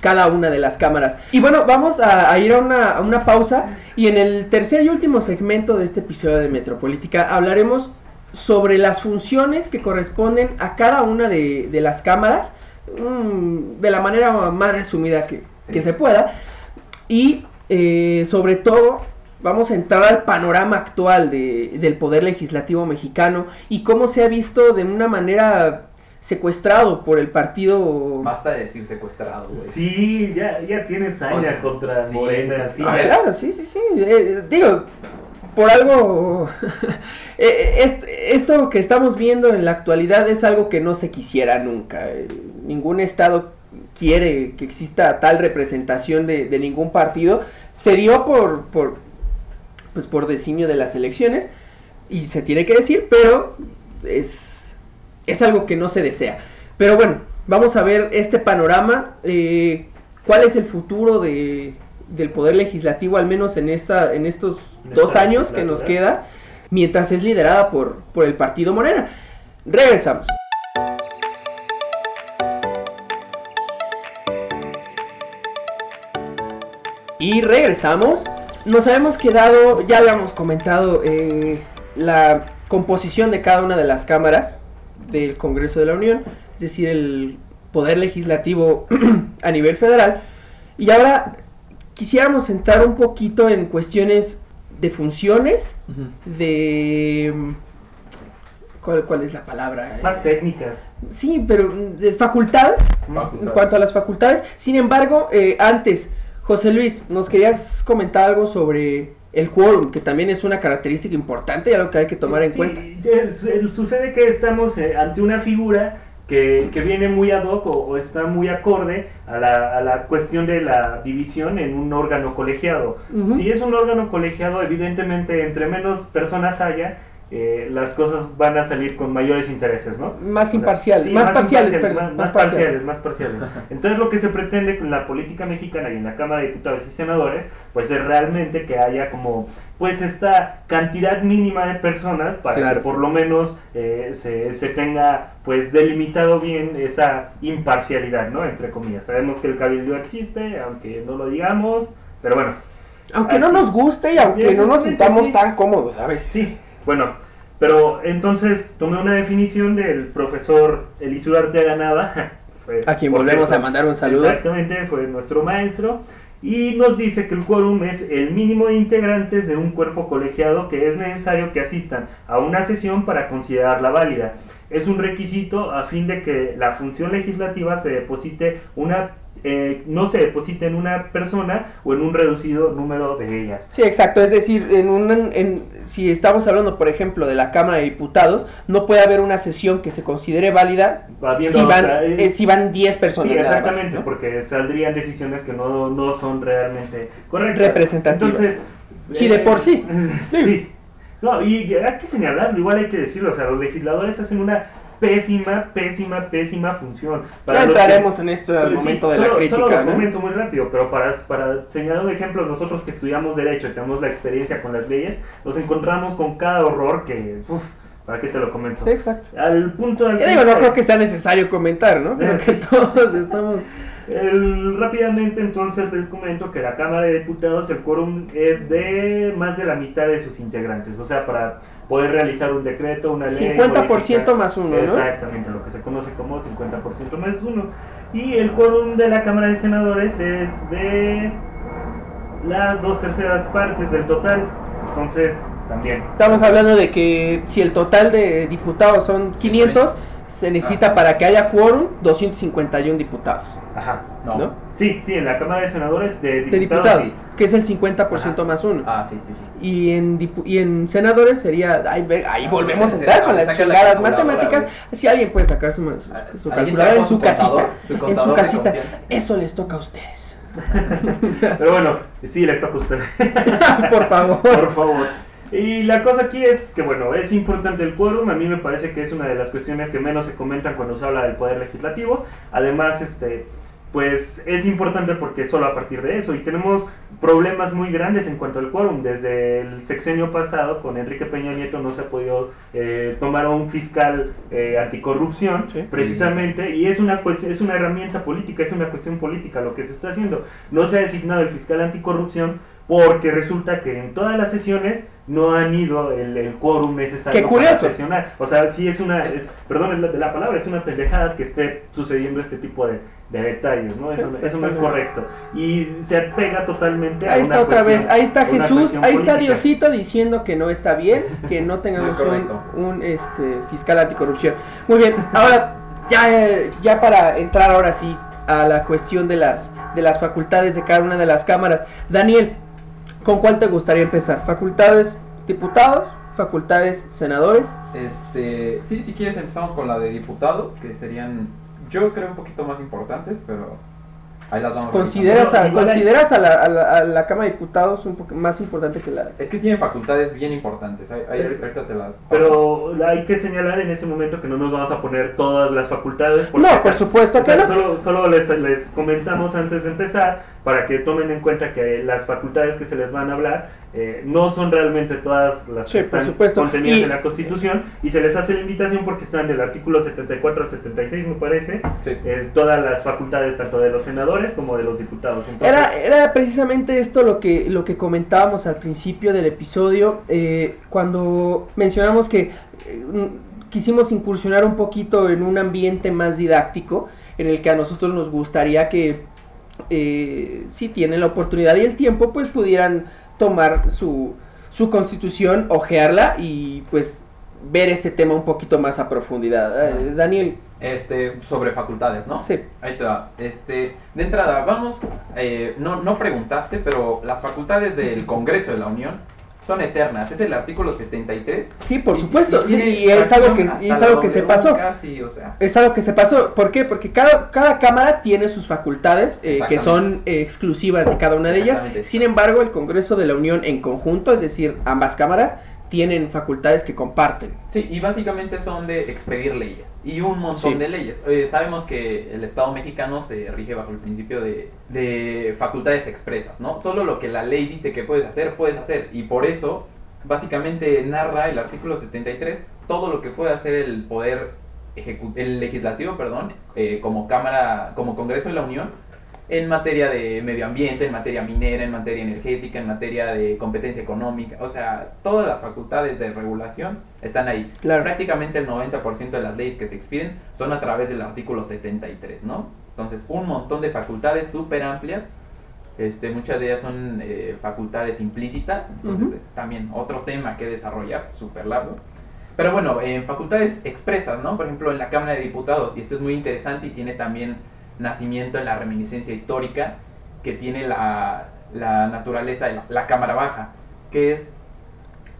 cada una de las cámaras. Y bueno, vamos a, a ir a una, a una pausa y en el tercer y último segmento de este episodio de Metropolítica hablaremos sobre las funciones que corresponden a cada una de, de las cámaras mm, de la manera más resumida que, Sí. que se pueda y eh, sobre todo vamos a entrar al panorama actual de- del poder legislativo mexicano y cómo se ha visto de una manera secuestrado por el partido Basta de decir secuestrado, güey. Sí, ya, ya tienes saña O sea, contra sí, Morena. sí, Sí, sí. Ah, claro, sí, sí, sí. Eh, digo, por algo. eh, est- esto que estamos viendo en la actualidad es algo que no se quisiera nunca. Eh, ningún Estado quiere que exista tal representación de, de ningún partido. Se dio por, por, pues por designio de las elecciones. Y se tiene que decir, pero es, es algo que no se desea. Pero bueno, vamos a ver este panorama. eh, ¿Cuál es el futuro de, del poder legislativo, al menos en, esta, en estos En dos años que nos queda, mientras es liderada por, por el partido Morena? Regresamos. Y regresamos. Nos habíamos quedado, ya habíamos comentado eh, la composición de cada una de las cámaras del Congreso de la Unión, es decir, el poder legislativo a nivel federal. Y ahora quisiéramos entrar un poquito en cuestiones de funciones, de... ¿Cuál, cuál es la palabra? Más técnicas. Sí, pero mm, de facultades, en cuanto a las facultades. Sin embargo, eh, antes, José Luis, nos querías comentar algo sobre el quórum, que también es una característica importante y algo que hay que tomar en Sí, cuenta. eh, su- Sucede que estamos eh, ante una figura que, que viene muy ad hoc o, o está muy acorde a la, a la cuestión de la división en un órgano colegiado. Si es un órgano colegiado, evidentemente entre menos personas haya, eh, las cosas van a salir con mayores intereses, ¿no? Más O sea, imparcial, sí, más, parciales, imparcial, perdón, más, más parciales, más parciales. Entonces lo que se pretende con la política mexicana y en la Cámara de Diputados y Senadores, pues es realmente que haya como, pues esta cantidad mínima de personas para Claro. que por lo menos eh, se, se tenga pues delimitado bien esa imparcialidad, ¿no? Entre comillas. Sabemos que el cabildo existe, aunque no lo digamos, pero bueno, Aunque no nos guste y aunque no nos sintamos sí. tan cómodos a veces. Sí, bueno, Pero entonces tomé una definición del profesor Elisur Arteaga Nava. fue- A quien volvemos cierto, a mandar un saludo. Exactamente, fue nuestro maestro. Y nos dice que el quórum es el mínimo de integrantes de un cuerpo colegiado que es necesario que asistan a una sesión para considerarla válida. Es un requisito a fin de que la función legislativa se deposite una, eh, no se deposite en una persona o en un reducido número de ellas. Sí, exacto. Es decir, en un, en, si estamos hablando, por ejemplo, de la Cámara de Diputados, no puede haber una sesión que se considere válida Va si o van, sea, eh, si van 10 personas. Sí, más, exactamente, ¿no? porque saldrían decisiones que no, no son realmente correctas. Representativas. Entonces, Sí, de por sí. Sí. No, y hay que señalarlo, igual hay que decirlo, o sea, los legisladores hacen una pésima, pésima, pésima función. Ya los que- entraremos en esto al Sí, momento de solo, la crítica, Solo lo ¿no? comento muy rápido, pero para, para señalar un ejemplo, nosotros que estudiamos Derecho y tenemos la experiencia con las leyes, nos encontramos con cada horror que, uf, ¿para qué te lo comento? Sí, exacto. Al punto que digo, no creo que sea necesario comentar, ¿no? Creo que todos estamos... El- rápidamente entonces les comento que la Cámara de Diputados el quórum es de más de la mitad de sus integrantes, o sea, para poder realizar un decreto, una ley. 50% modificar- más uno, ¿no? Exactamente, lo que se conoce como 50% más uno. Y el quórum de la Cámara de Senadores es de las dos terceras partes del total, entonces también. Estamos hablando de que si el total de diputados son 500, se necesita para que haya quórum 251 diputados, Ajá. No. ¿no? Sí, sí, en la Cámara de Senadores de De diputados. diputados, sí. que es el 50% más uno. Ah, sí, sí, sí. Y en, dipu- y en senadores sería. Ahí, ve- ahí Ah, volvemos a entrar con las la chingadas matemáticas. Si alguien puede sacar su, su- Ah, su calculadora en su contador, casita, su en su de casita, eso les toca a ustedes. Pero bueno, sí, le está justo. Por favor. Por favor. Y la cosa aquí es que, bueno, es importante el quórum. A mí me parece que es una de las cuestiones que menos se comentan cuando se habla del poder legislativo. Además, este, pues es importante porque solo a partir de eso. Y tenemos problemas muy grandes en cuanto al quórum. Desde el sexenio pasado, con Enrique Peña Nieto, no se ha podido eh, tomar a un fiscal eh, anticorrupción, Sí. precisamente. Y es una, es una herramienta política, es una cuestión política lo que se está haciendo. No se ha designado el fiscal anticorrupción porque resulta que en todas las sesiones no han ido el, el quórum necesario Qué para sesionar. O sea, sí es una, Es- perdón la, de la palabra, es una pendejada que esté sucediendo este tipo de, de detalles, ¿no? Sí, Eso, eso no es correcto. Y se apega totalmente a Ahí una está otra cuestión- vez, ahí está a Jesús, ahí está política. Diosito diciendo que no está bien, que no tengamos un, un, este, fiscal anticorrupción. Muy bien, ahora ya, eh, ya para entrar ahora sí a la cuestión de las, de las facultades de cada una de las cámaras. Daniel, ¿con cuál te gustaría empezar? ¿Facultades diputados? ¿Facultades senadores? Este, sí, si quieres empezamos con la de diputados, que serían, yo creo un poquito más importantes, pero ahí las vamos ¿Consideras, a, hay- ¿consideras a, la, a, la, a la Cámara de Diputados un poco más importante que la... Es que tienen facultades bien importantes, ahí, ahí ahorita te las... Pero hay que señalar en ese momento que no nos vamos a poner todas las facultades. porque- No, por supuesto O sea, que no. solo, solo les, les comentamos antes de empezar para que tomen en cuenta que las facultades que se les van a hablar eh, no son realmente todas las Sí, que están supuesto. contenidas Y- en la Constitución y se les hace la invitación porque están del artículo 74 al 76 me parece Sí. eh, todas las facultades tanto de los senadores como de los diputados. Entonces, Era, era precisamente esto lo que, lo que comentábamos al principio del episodio, eh, cuando mencionamos que eh, quisimos incursionar un poquito en un ambiente más didáctico, en el que a nosotros nos gustaría que, eh, si tienen la oportunidad y el tiempo, pues pudieran tomar su, su constitución, ojearla y pues ver este tema un poquito más a profundidad. Eh, Daniel, Este, sobre facultades, ¿no? sí. Ahí te va. Este, de entrada, vamos, eh, no, no preguntaste, pero las facultades del Congreso de la Unión son eternas. Es el artículo 73. Sí, por Y- supuesto, y tiene sí, y es algo que, y es algo que se pasó. Casi, o sea. Es algo que se pasó. ¿Por qué? Porque cada, cada cámara tiene sus facultades eh, que son eh, exclusivas de cada una de ellas. Sin embargo, el Congreso de la Unión en conjunto, es decir, ambas cámaras, tienen facultades que comparten. Sí, y básicamente son de expedir leyes y un montón Sí. de leyes. Eh, sabemos que el Estado mexicano se rige bajo el principio de, de facultades expresas, ¿no? Solo lo que la ley dice que puedes hacer, puedes hacer. Y por eso, básicamente narra el artículo 73 todo lo que puede hacer el poder el legislativo, perdón, eh, como Cámara, como Congreso de la Unión, en materia de medio ambiente, en materia minera, en materia energética, en materia de competencia económica. O sea, todas las facultades de regulación están ahí. Claro. Prácticamente el 90% de las leyes que se expiden son a través del artículo 73, ¿no? Entonces, un montón de facultades súper amplias. Este, muchas de ellas son eh, facultades implícitas. Entonces, Ujú. eh, también otro tema que desarrollar, súper largo. Pero bueno, en facultades expresas, ¿no? Por ejemplo, en la Cámara de Diputados, y esto es muy interesante y tiene también nacimiento en la reminiscencia histórica que tiene la, la naturaleza de la, la Cámara Baja, que es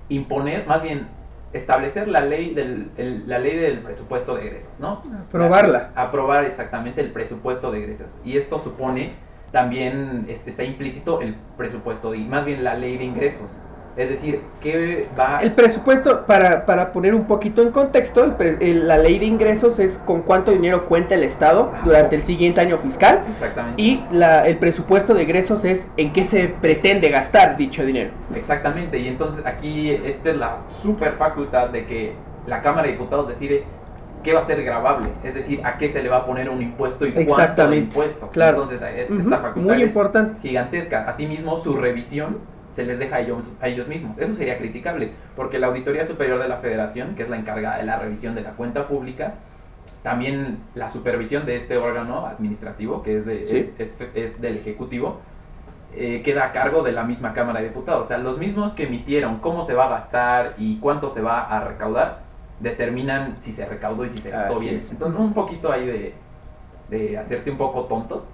imponer, más bien establecer la ley del, el- la ley del presupuesto de egresos, ¿no? Aprobarla. Aprobar exactamente el presupuesto de egresos. Y esto supone también, está implícito el presupuesto, de, más bien la ley de ingresos. Es decir, que va... El presupuesto, para, para poner un poquito en contexto, el pre- el- la ley de ingresos es con cuánto dinero cuenta el Estado durante el siguiente año fiscal Exactamente. y la- el presupuesto de egresos es en qué se pretende gastar dicho dinero. Exactamente, y entonces aquí esta es la super facultad de que la Cámara de Diputados decide qué va a ser grabable, es decir, a qué se le va a poner un impuesto y cuánto impuesto. claro. Entonces, es- Ujú, esta facultad Muy es importante. gigantesca. Asimismo, su revisión se les deja a ellos, a ellos mismos. Eso sería criticable, porque la Auditoría Superior de la Federación, que es la encargada de la revisión de la cuenta pública, también la supervisión de este órgano administrativo, que es, de- Sí. es, es- es del Ejecutivo, eh, queda a cargo de la misma Cámara de Diputados. O sea, los mismos que emitieron cómo se va a gastar y cuánto se va a recaudar, determinan si se recaudó y si se gastó Así bien. es. Entonces, un poquito ahí de, de hacerse un poco tontos.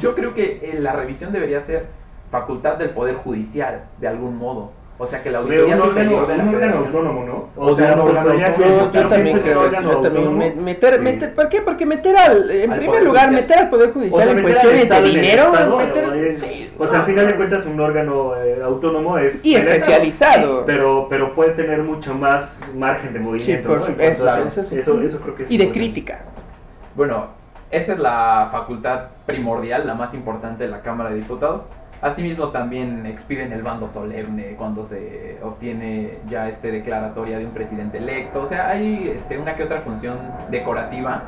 Yo creo que eh, la revisión debería ser facultad del Poder Judicial, de algún modo. O sea, que la De Auditoría un órgano, de la un órgano autónomo, ¿no? O de órgano podría ser- autónomo. Yo, también creo eso. órgano Yo también autónomo, me- meter, sí. meter, ¿por qué? Porque meter al, en Al primer lugar, Judicial. meter al Poder O Judicial sea, en cuestiones de dinero, Estado, meter- o es- sí, O sea, al final de cuentas un órgano eh, autónomo es... Y especializado. Sí, pero, pero puede tener mucho más margen de movimiento. por ¿no? Supuesto, eso sí. eso, eso creo que es y de crítica. Bueno, esa es la facultad primordial, la más importante de la Cámara de Diputados. Asimismo también expiden el bando solemne cuando se obtiene ya este declaratoria de un presidente electo. O sea, hay este, una que otra función decorativa.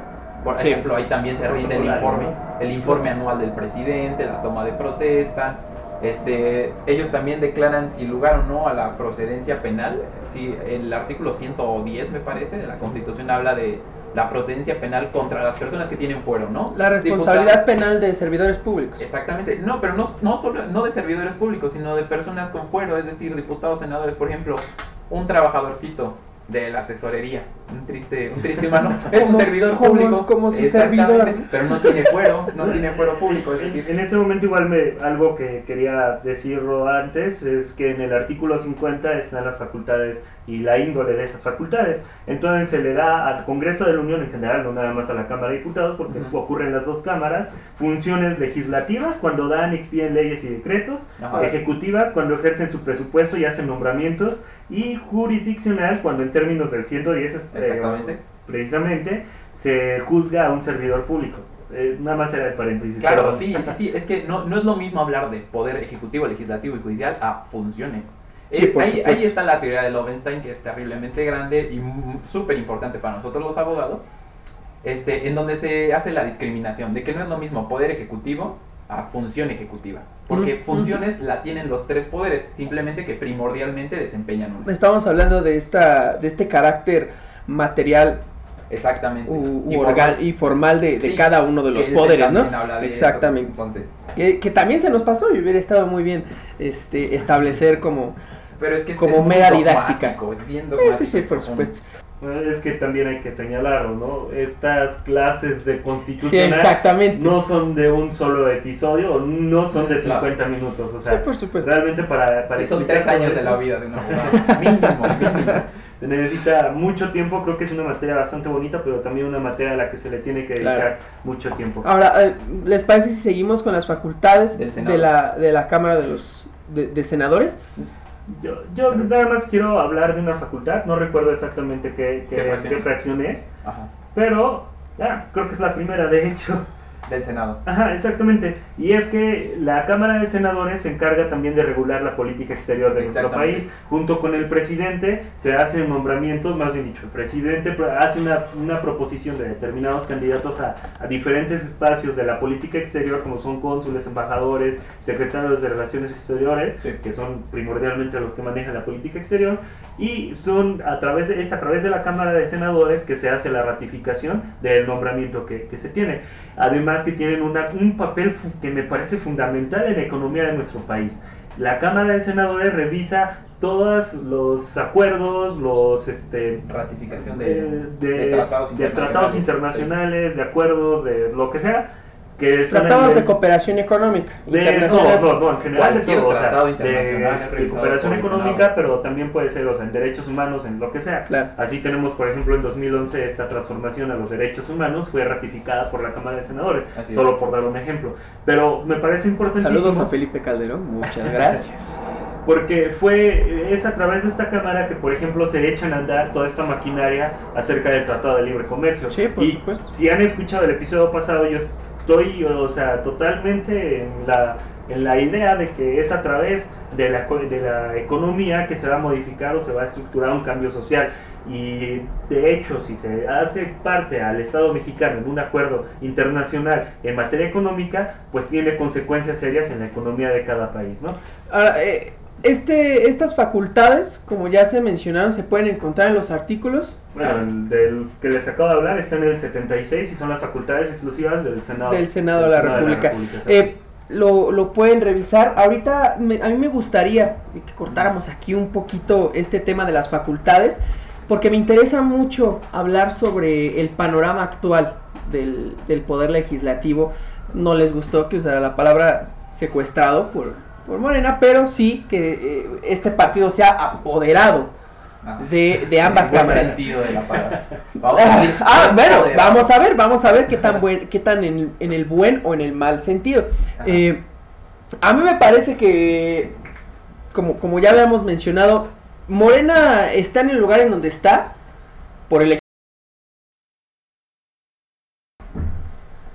Por Sí. ejemplo, ahí también se rinde el informe, el informe anual del presidente, la toma de protesta. Este, ellos también declaran si lugar o no a la procedencia penal. Si el artículo 110 me parece de la Constitución habla de la procedencia penal contra las personas que tienen fuero, ¿no? La responsabilidad penal de servidores públicos. Exactamente, no, pero no, no solo no de servidores públicos, sino de personas con fuero, es decir, diputados, senadores, por ejemplo, un trabajadorcito de la tesorería, un triste, un triste humano, es un servidor público, como su servidor. pero no tiene fuero, no tiene fuero público, es En, decir, en ese momento igual me, algo que quería decirlo antes es que en el artículo 50 están las facultades y la índole de esas facultades. Entonces se le da al Congreso de la Unión en general, no nada más a la Cámara de Diputados, porque Ujú. ocurren las dos cámaras, funciones legislativas cuando dan y expiden leyes y decretos, ejecutivas cuando ejercen su presupuesto y hacen nombramientos, y jurisdiccional cuando en términos del 110 eh, Exactamente. precisamente se juzga a un servidor público. Eh, nada más era el paréntesis. Claro, pero- sí, sí, sí, es que no, no es lo mismo hablar de poder ejecutivo, legislativo y judicial a funciones. Sí, Eh, por ahí, ahí está la teoría de Lovenstein, que es terriblemente grande y súper importante para nosotros los abogados, este, en donde se hace la discriminación, de que no es lo mismo poder ejecutivo a función ejecutiva. Porque funciones la tienen los tres poderes, simplemente que primordialmente desempeñan una. Estamos hablando de esta de este carácter material Exactamente. u, u Y formal. y formal de, de Sí, cada uno de los poderes, ¿no? de eso, Exactamente. entonces, Que, que también se nos pasó y hubiera estado muy bien este establecer como pero es que es, Como es mera didáctica. Es bien Sí, sí, sí, por supuesto. Es que también hay que señalarlo, ¿no? Estas clases de Sí, constitucional exactamente. no son de un solo episodio, no son de Claro. 50 minutos, o Sí, sea, por supuesto. realmente para, para Sí, son explicar tres años de eso, la vida de un abogado. mínimo, mínimo. Se necesita mucho tiempo, creo que es una materia bastante bonita, pero también una materia a la que se le tiene que dedicar Claro. mucho tiempo. Ahora, eh, ¿les parece si seguimos con las facultades de la, de la Cámara de los de, de Senadores? Yo, yo nada más quiero hablar de una facultad, no recuerdo exactamente qué, qué, ¿Qué fracción? qué fracción es, Ajá. pero ah, creo que es la primera, de hecho. Del Senado. Ajá, exactamente. Y es que la Cámara de Senadores se encarga también de regular la política exterior de nuestro país. Junto con el presidente se hacen nombramientos, más bien dicho, el presidente hace una, una proposición de determinados candidatos a, a diferentes espacios de la política exterior, como son cónsules, embajadores, secretarios de Relaciones Exteriores, Sí. que son primordialmente los que manejan la política exterior, y son a través es a través de la Cámara de Senadores que se hace la ratificación del nombramiento que, que se tiene. Además que tienen una- un papel que me parece fundamental en la economía de nuestro país. La Cámara de Senadores revisa todos los acuerdos, los este, Ratificación eh, de, de, de tratados de tratados internacionales, de acuerdos, de lo que sea, que Tratados de cooperación económica de- internacional. no, no, no, en general de todo, o sea, de, es de cooperación económica, Senado. pero también puede ser, o sea, en derechos humanos, en lo que sea. Claro. Así tenemos, por ejemplo, en 2011 esta transformación a los derechos humanos fue ratificada por la Cámara de Senadores, Así es. solo por dar un ejemplo. Pero me parece importantísimo Saludos a Felipe Calderón, muchas gracias. porque fue es a través de esta cámara que, por ejemplo, se echan a andar toda esta maquinaria acerca del Tratado de Libre Comercio. Sí, por y supuesto. si han escuchado el episodio pasado, yo estoy, o sea, totalmente en la, en la idea de que es a través de la, de la economía que se va a modificar o se va a estructurar un cambio social. Y de hecho, si se hace parte al Estado mexicano en un acuerdo internacional en materia económica, pues tiene consecuencias serias en la economía de cada país, ¿no? Eh, este, estas facultades, como ya se mencionaron, se pueden encontrar en los artículos Bueno, el del que les acabo de hablar está en el 76 y son las facultades exclusivas del Senado. del Senado de la Senado República. Eh, lo, lo pueden revisar. Ahorita me- a mí me gustaría que cortáramos aquí un poquito este tema de las facultades, porque me interesa mucho hablar sobre el panorama actual del, del poder legislativo. No les gustó que usara la palabra secuestrado por, por Morena, pero sí que eh, este partido se ha apoderado Ajá. de, de ambas cámaras. de. Vamos a Ah, decir, ah, bueno, vamos a ver, vamos a ver qué tan buen, qué tan en, en el buen o en el mal sentido. Eh, a mí me parece que, como, como ya habíamos mencionado, Morena está en el lugar en donde está por el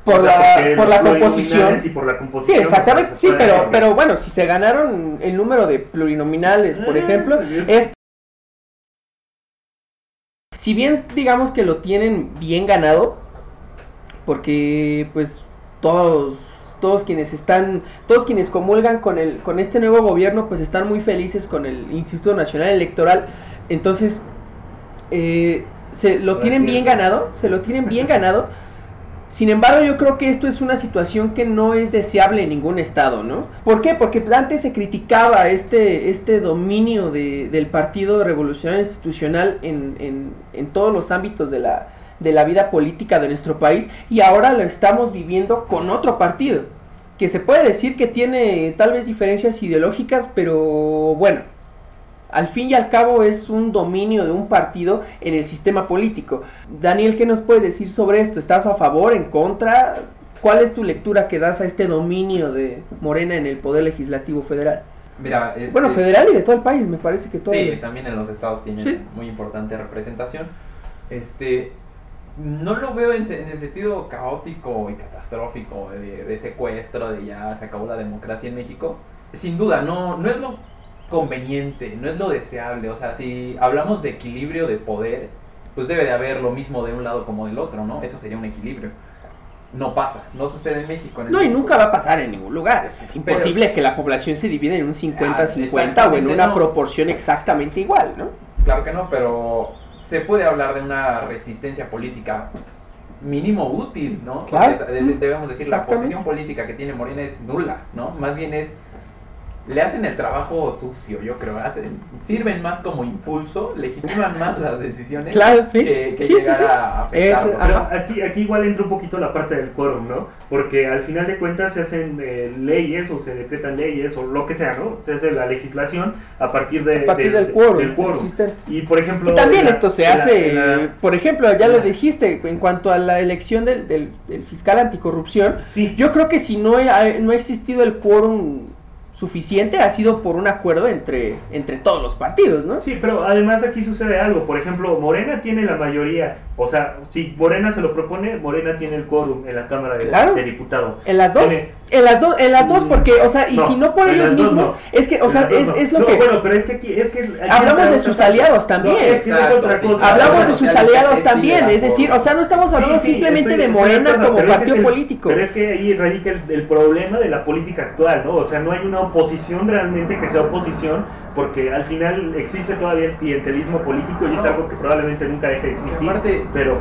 por O sea, la, por la composición. Y por la Sí, composición. exactamente. o sea, Sí, se puede pero, pero bueno, si se ganaron el número de plurinominales, por Eh, ejemplo, sí, es- es si bien digamos que lo tienen bien ganado, porque pues todos todos quienes están, todos quienes comulgan con el con este nuevo gobierno, pues están muy felices con el Instituto Nacional Electoral. Entonces, eh, se lo tienen sí, bien ganado, se lo tienen bien ganado. Sin embargo, yo creo que esto es una situación que no es deseable en ningún estado, ¿no? ¿Por qué? Porque antes se criticaba este, este dominio de- del Partido Revolucionario Institucional en, en- en todos los ámbitos de la, de la vida política de nuestro país y ahora lo estamos viviendo con otro partido, que se puede decir que tiene tal vez diferencias ideológicas, pero bueno, al fin y al cabo es un dominio de un partido en el sistema político. Daniel, ¿qué nos puedes decir sobre esto? ¿Estás a favor, en contra? ¿Cuál es tu lectura que das a este dominio de Morena en el Poder Legislativo Federal? Mira, este- Bueno, federal y de todo el país, me parece que todo. Sí, el- también en los estados tienen Sí. muy importante representación. Este, no lo veo en el sentido caótico y catastrófico de, de secuestro, de ya se acabó la democracia en México. Sin duda, no, no es lo conveniente, no es lo deseable. O sea, si hablamos de equilibrio de poder, pues debe de haber lo mismo de un lado como del otro, ¿no? Eso sería un equilibrio. No pasa, no sucede en México. en el No, y nunca va a pasar en ningún lugar. o sea, es imposible que la población se divida en un 50-50 o en una no. proporción exactamente igual, ¿no? Claro que no, pero se puede hablar de una resistencia política mínimo útil, ¿no? Porque Claro. es- es- debemos decir, la posición política que tiene Morena es nula, ¿no? Más bien es, le hacen el trabajo sucio, yo creo, hacen, sirven más como impulso, legitiman más las decisiones Claro, sí. que, que Sí, sí, llegar sí. a Es-. Pero aquí, aquí igual entra un poquito la parte del quórum, ¿no? Porque al final de cuentas se hacen eh, leyes o se decretan leyes o lo que sea, ¿no? Se hace la legislación a partir, de, A partir de- del quórum del quórum. existente. Y por ejemplo... Y también la- esto se la- hace, la- por ejemplo, ya lo dijiste, en cuanto a la elección del, del- del fiscal anticorrupción, sí, yo creo que si no ha, no ha existido el quórum suficiente ha sido por un acuerdo entre, entre todos los partidos, ¿no? Sí, pero además aquí sucede algo. Por ejemplo, Morena tiene la mayoría. O sea, si Morena se lo propone, Morena tiene el quórum en la Cámara de, Claro. de Diputados. En las dos. Tiene- En las dos, en las dos, Mm, porque, o sea, y no, si no por ellos mismos, no. es que, o En sea, es, no. es lo No, que. Bueno, pero es que aquí. Es que aquí Hablamos de sus aliados también. Es que es otra cosa. Hablamos de sus aliados también, es decir, o sea, no estamos hablando Sí, sí, simplemente estoy- de Morena acuerdo, como partido es el- político. Pero es que ahí radica el, el problema de la política actual, ¿no? O sea, no hay una oposición realmente que sea oposición, porque al final existe todavía el clientelismo político y es algo que probablemente nunca deje de existir. aparte- pero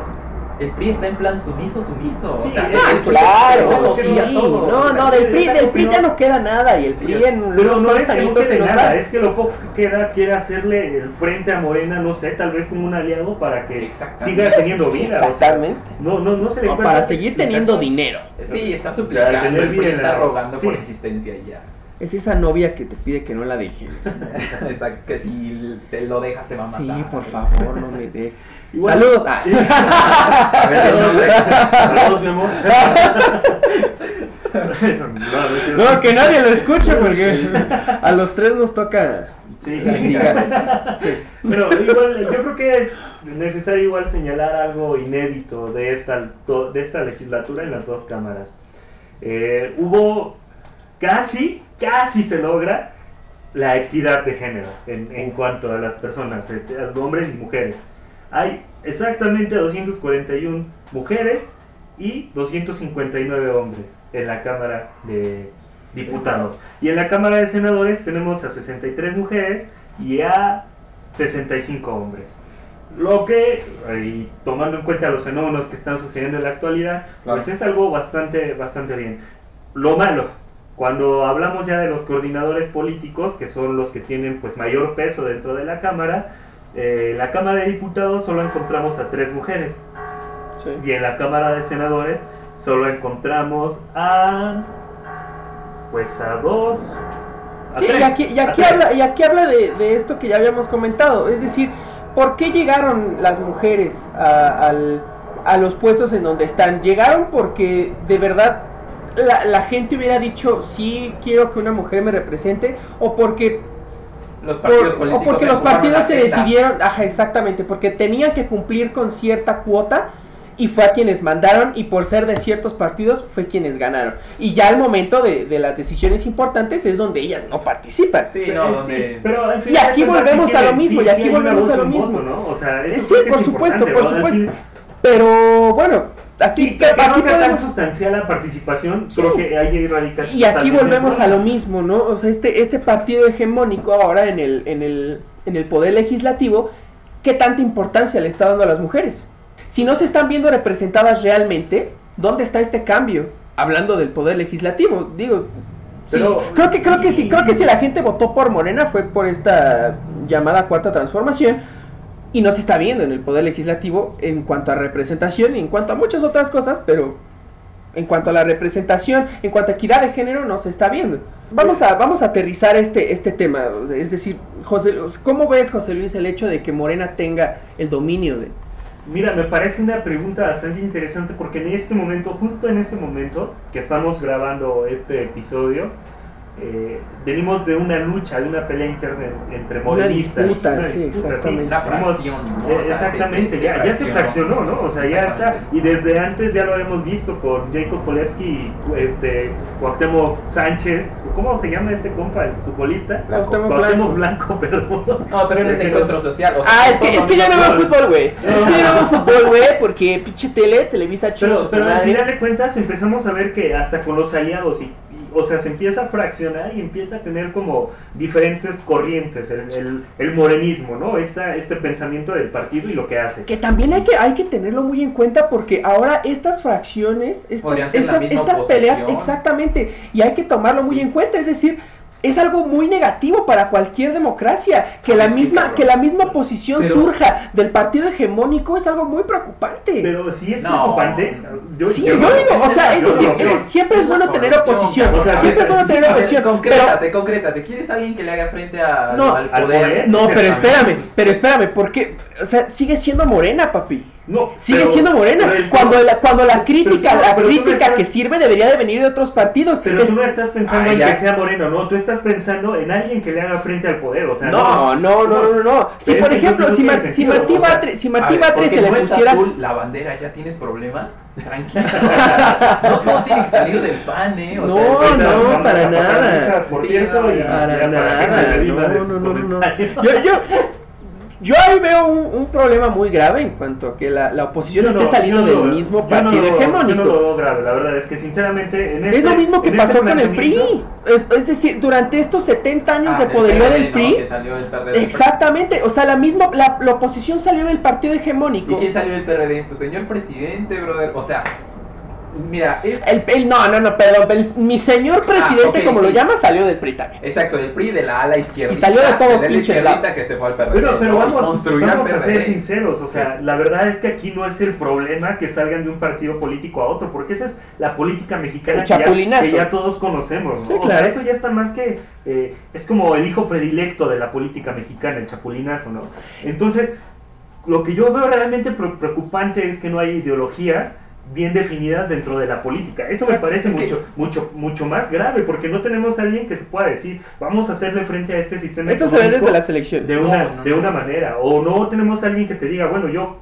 El PRI está en plan sumiso, sumiso. Sí, o sea, ah, Claro, sí, todo. no, no, del PRI, del PRI ya no- no queda nada y el Sí, PRI en Pero unos no es que no quede nos nada, va. es que lo poco que queda quiere hacerle el frente a Morena, no sé, tal vez como un aliado para que siga teniendo Sí, vida. o sea, exactamente. no, no, no se le O encuentra para seguir teniendo dinero. Sí, está suplicando. tener El PRI está rogando por existencia ya. Es esa novia que te pide que no la deje. Exacto, que si te lo dejas se va a matar. Sí, por favor, no me dejes. Saludos. Ah. A ver, no sé. Saludos, mi amor. No, que nadie lo escuche porque a los tres nos toca Sí. Pero igual, yo creo que es necesario igual señalar algo inédito de esta, de esta legislatura en las dos cámaras. Eh, hubo casi, casi se logra la equidad de género en, en cuanto a las personas, hombres y mujeres. Hay exactamente 241 mujeres y 259 hombres en la Cámara de Diputados. Y en la Cámara de Senadores tenemos a 63 mujeres y a 65 hombres. Lo que, y tomando en cuenta los fenómenos que están sucediendo en la actualidad, Claro. pues es algo bastante, bastante bien. Lo malo, cuando hablamos ya de los coordinadores políticos, que son los que tienen pues mayor peso dentro de la Cámara, eh, en la Cámara de Diputados solo encontramos a tres mujeres. Sí. y en la Cámara de Senadores solo encontramos a pues a dos. A Sí, tres, y aquí, y aquí habla, y aquí habla de, de esto que ya habíamos comentado, es decir, ¿por qué llegaron las mujeres a, al- a los puestos en donde están? Llegaron porque de verdad la, la gente hubiera dicho, sí, quiero que una mujer me represente, o porque, Los por- partidos o políticos porque los partidos se decidieron, ajá, exactamente, porque tenían que cumplir con cierta cuota. Y fue a quienes mandaron y por ser de ciertos partidos fue quienes ganaron. Y ya al momento de, de las decisiones importantes es donde ellas no participan. Sí, Pero, no, sí, donde... pero al Y aquí volvemos a lo mismo, sí, y aquí volvemos a lo mismo. voto, ¿no? O sea, eso sí, por es supuesto, por supuesto. Pero bueno, aquí, Sí, que, no sea tan podemos- sustancial la participación, Sí. creo que ahí radica y aquí volvemos a lo mismo, ¿no? O sea, este, este partido hegemónico ahora en el, en el, en el poder legislativo, ¿qué tanta importancia le está dando a las mujeres? Si no se están viendo representadas realmente, ¿dónde está este cambio? Hablando del poder legislativo, digo, sí, creo que creo que sí, creo que si la gente votó por Morena fue por esta llamada cuarta transformación y no se está viendo en el poder legislativo en cuanto a representación y en cuanto a muchas otras cosas, pero en cuanto a la representación, en cuanto a equidad de género, no se está viendo. Vamos a, vamos a aterrizar este, este tema, es decir, José, ¿cómo ves, José Luis, el hecho de que Morena tenga el dominio de... Mira, me parece una pregunta bastante interesante porque en este momento, justo en este momento que estamos grabando este episodio, eh, venimos de una lucha, de una pelea interna entre Una morenistas. disputa, una sí, disputa, exactamente. Una fracción, ¿no? eh, O sea, exactamente, se- se- ya, ya se fraccionó, ¿no? O sea, ya está. Y desde antes ya lo hemos visto con Jacob Polewski y este, Cuauhtémoc Sánchez. ¿Cómo se llama este compa, el futbolista? Cuauhtémoc Cuauhtémoc Blanco, perdón. No, pero él es de encuentro social. o sea, Ah, es que, es que yo no veo fútbol, güey. Es que yo no veo fútbol, güey, porque pinche tele, Televisa chicos, Pero, pero al final de cuentas empezamos a ver que hasta con los aliados, y- o sea, se empieza a fraccionar y empieza a tener como diferentes corrientes, el, el, el morenismo, ¿no? Esta, este pensamiento del partido y lo que hace. Que también hay que, hay que tenerlo muy en cuenta porque ahora estas fracciones, estas, estas, estas peleas, exactamente, y hay que tomarlo muy en cuenta, es decir, es algo muy negativo para cualquier democracia, que la qué misma, que la misma oposición Pero- surja del partido hegemónico es algo muy preocupante. Pero si es No. preocupante, yo, sí, yo digo, o sea, es decir, es- siempre es bueno tener oposición, O sea, siempre es bueno tener oposición, concrétate, concrétate. ¿Quieres alguien que le haga frente a- No, al poder. no, pero espérame, pero espérame, porque, o sea, sigue siendo morena, papi. No, Sigue pero- siendo Morena. el- cuando la, cuando la crítica, pero- la pero crítica estás- que sirve debería de venir de otros partidos. Pero Es- tú no estás pensando en ya. que sea moreno, no, tú estás pensando en alguien que le haga frente al poder, o sea, no, no, no, no, no, no. Si por ejemplo, no si, Mar- si Martí o sea, Batres, si Martí ver, se le no pusiera azul la bandera, ¿ya tienes problema? Tranquilo. no todo tiene que salir del pan, ¿eh? O No, sea, no, para nada. Por cierto, para nada. No, no, no, no. Yo, yo, yo ahí veo un, un problema muy grave en cuanto a que la, la oposición Yo esté no- saliendo no del mismo Yo no partido lo veo- hegemónico. Yo no lo veo grave, la verdad es que sinceramente en Es este- lo mismo que este pasó con el PRI. Es, es decir, durante estos 70 años ah, de poderío del ¿no? PRI, Que salió el PRD. exactamente, o sea, la misma, la, la oposición salió del partido hegemónico. ¿Y quién salió del PRD? Tu señor presidente, brother. O sea, mira, es. El, el- no, no, no, perdón, el- mi señor presidente, ok, como lo llama, salió del PRI también. Exacto, del PRI de la ala izquierda. Y salió de todos pinches lados. que se fue al PRD. Pero, pero vamos, vamos a ser sinceros, o sea, la verdad es que aquí no es el problema que salgan de un partido político a otro, porque esa es la política mexicana que ya, que ya todos conocemos, ¿no? Sí, O sea, eso ya está más que, eh, es como el hijo predilecto de la política mexicana, el chapulinazo, ¿no? Entonces, lo que yo veo realmente pre- preocupante es que no hay ideologías bien definidas dentro de la política. Eso me parece Es que- mucho, mucho, mucho más grave, porque no tenemos a alguien que te pueda decir, vamos a hacerle frente a este sistema Esto se ve desde la selección. de una, no, de no. una manera. O no tenemos a alguien que te diga, bueno, yo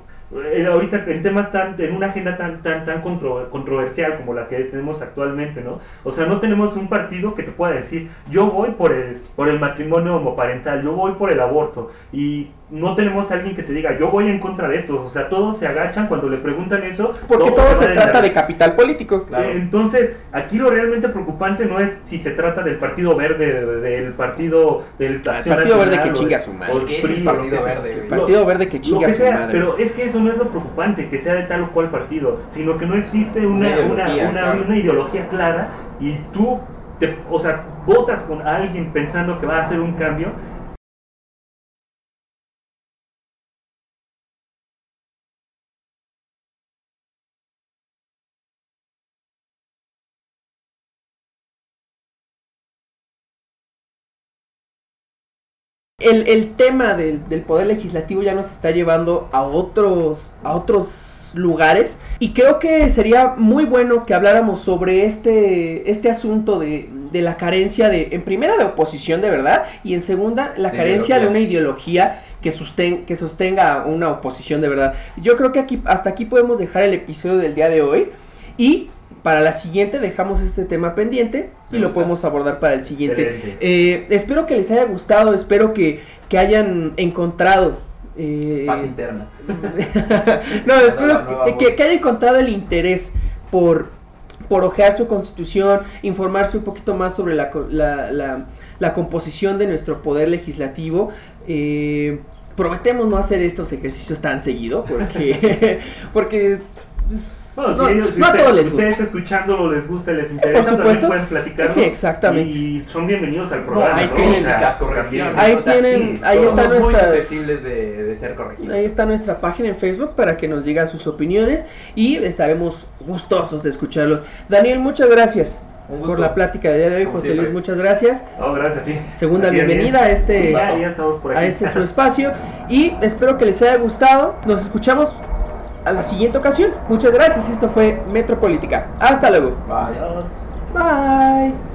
eh, ahorita en temas tan, en una agenda tan, tan, tan contro- controversial como la que tenemos actualmente, ¿no? O sea, no tenemos un partido que te pueda decir, yo voy por el, por el matrimonio homoparental, yo voy por el aborto, y no tenemos a alguien que te diga, yo voy en contra de esto. O sea, todos se agachan cuando le preguntan eso. Porque todo se trata de capital político. Claro. eh, Entonces, aquí lo realmente preocupante no es si se trata del Partido Verde, de- del Partido del Ah, el Partido Verde que o chingue de- a su madre. o del ¿Qué es el Partido. Verde, Partido que lo chingue que a su madre. pero es que eso no es lo preocupante, que sea de tal o cual partido, sino que no existe una, Una una, ideología, una- claro. una ideología clara y tú, te, o sea, votas con alguien pensando que va a hacer un cambio el, el tema del, del poder legislativo ya nos está llevando a otros, a otros lugares. Y creo que sería muy bueno que habláramos sobre este, este asunto de, de la carencia de, en primera, de oposición de verdad y en segunda, la De carencia de una ideología que, susten, que sostenga una oposición de verdad. Yo creo que aquí, hasta aquí podemos dejar el episodio del día de hoy. Y para la siguiente dejamos este tema pendiente y Me lo gusta. podemos abordar para el siguiente. Eh, espero que les haya gustado, espero que, que hayan encontrado. eh, Paz interna. no, espero que, que- que hayan encontrado el interés por, por ojear su constitución, informarse un poquito más sobre la, la, la- la composición de nuestro poder legislativo. Eh, prometemos no hacer estos ejercicios tan seguido porque, porque pues, Bueno, no, si ellos, si no a usted- todos les gusta. ustedes escuchándolo les gusta, les por interesa, también pueden platicar. Sí, exactamente. Y son bienvenidos al No, programa. ahí ¿no? tienen O sea, las correcciones. Ahí tienen- ahí de, de ser corregidos. Ahí está nuestra página en Facebook para que nos digan sus opiniones y estaremos gustosos de escucharlos. Daniel, muchas gracias por la plática del día de hoy. Como José siempre. Luis, muchas gracias. No, gracias a ti. Segunda Bien, bien. bienvenida a este, Sí, ya, ya estamos por aquí. a este su espacio y espero que les haya gustado. Nos escuchamos a la siguiente ocasión. Muchas gracias. Esto fue Metropolítica. Hasta luego. Bye. Adiós. Bye.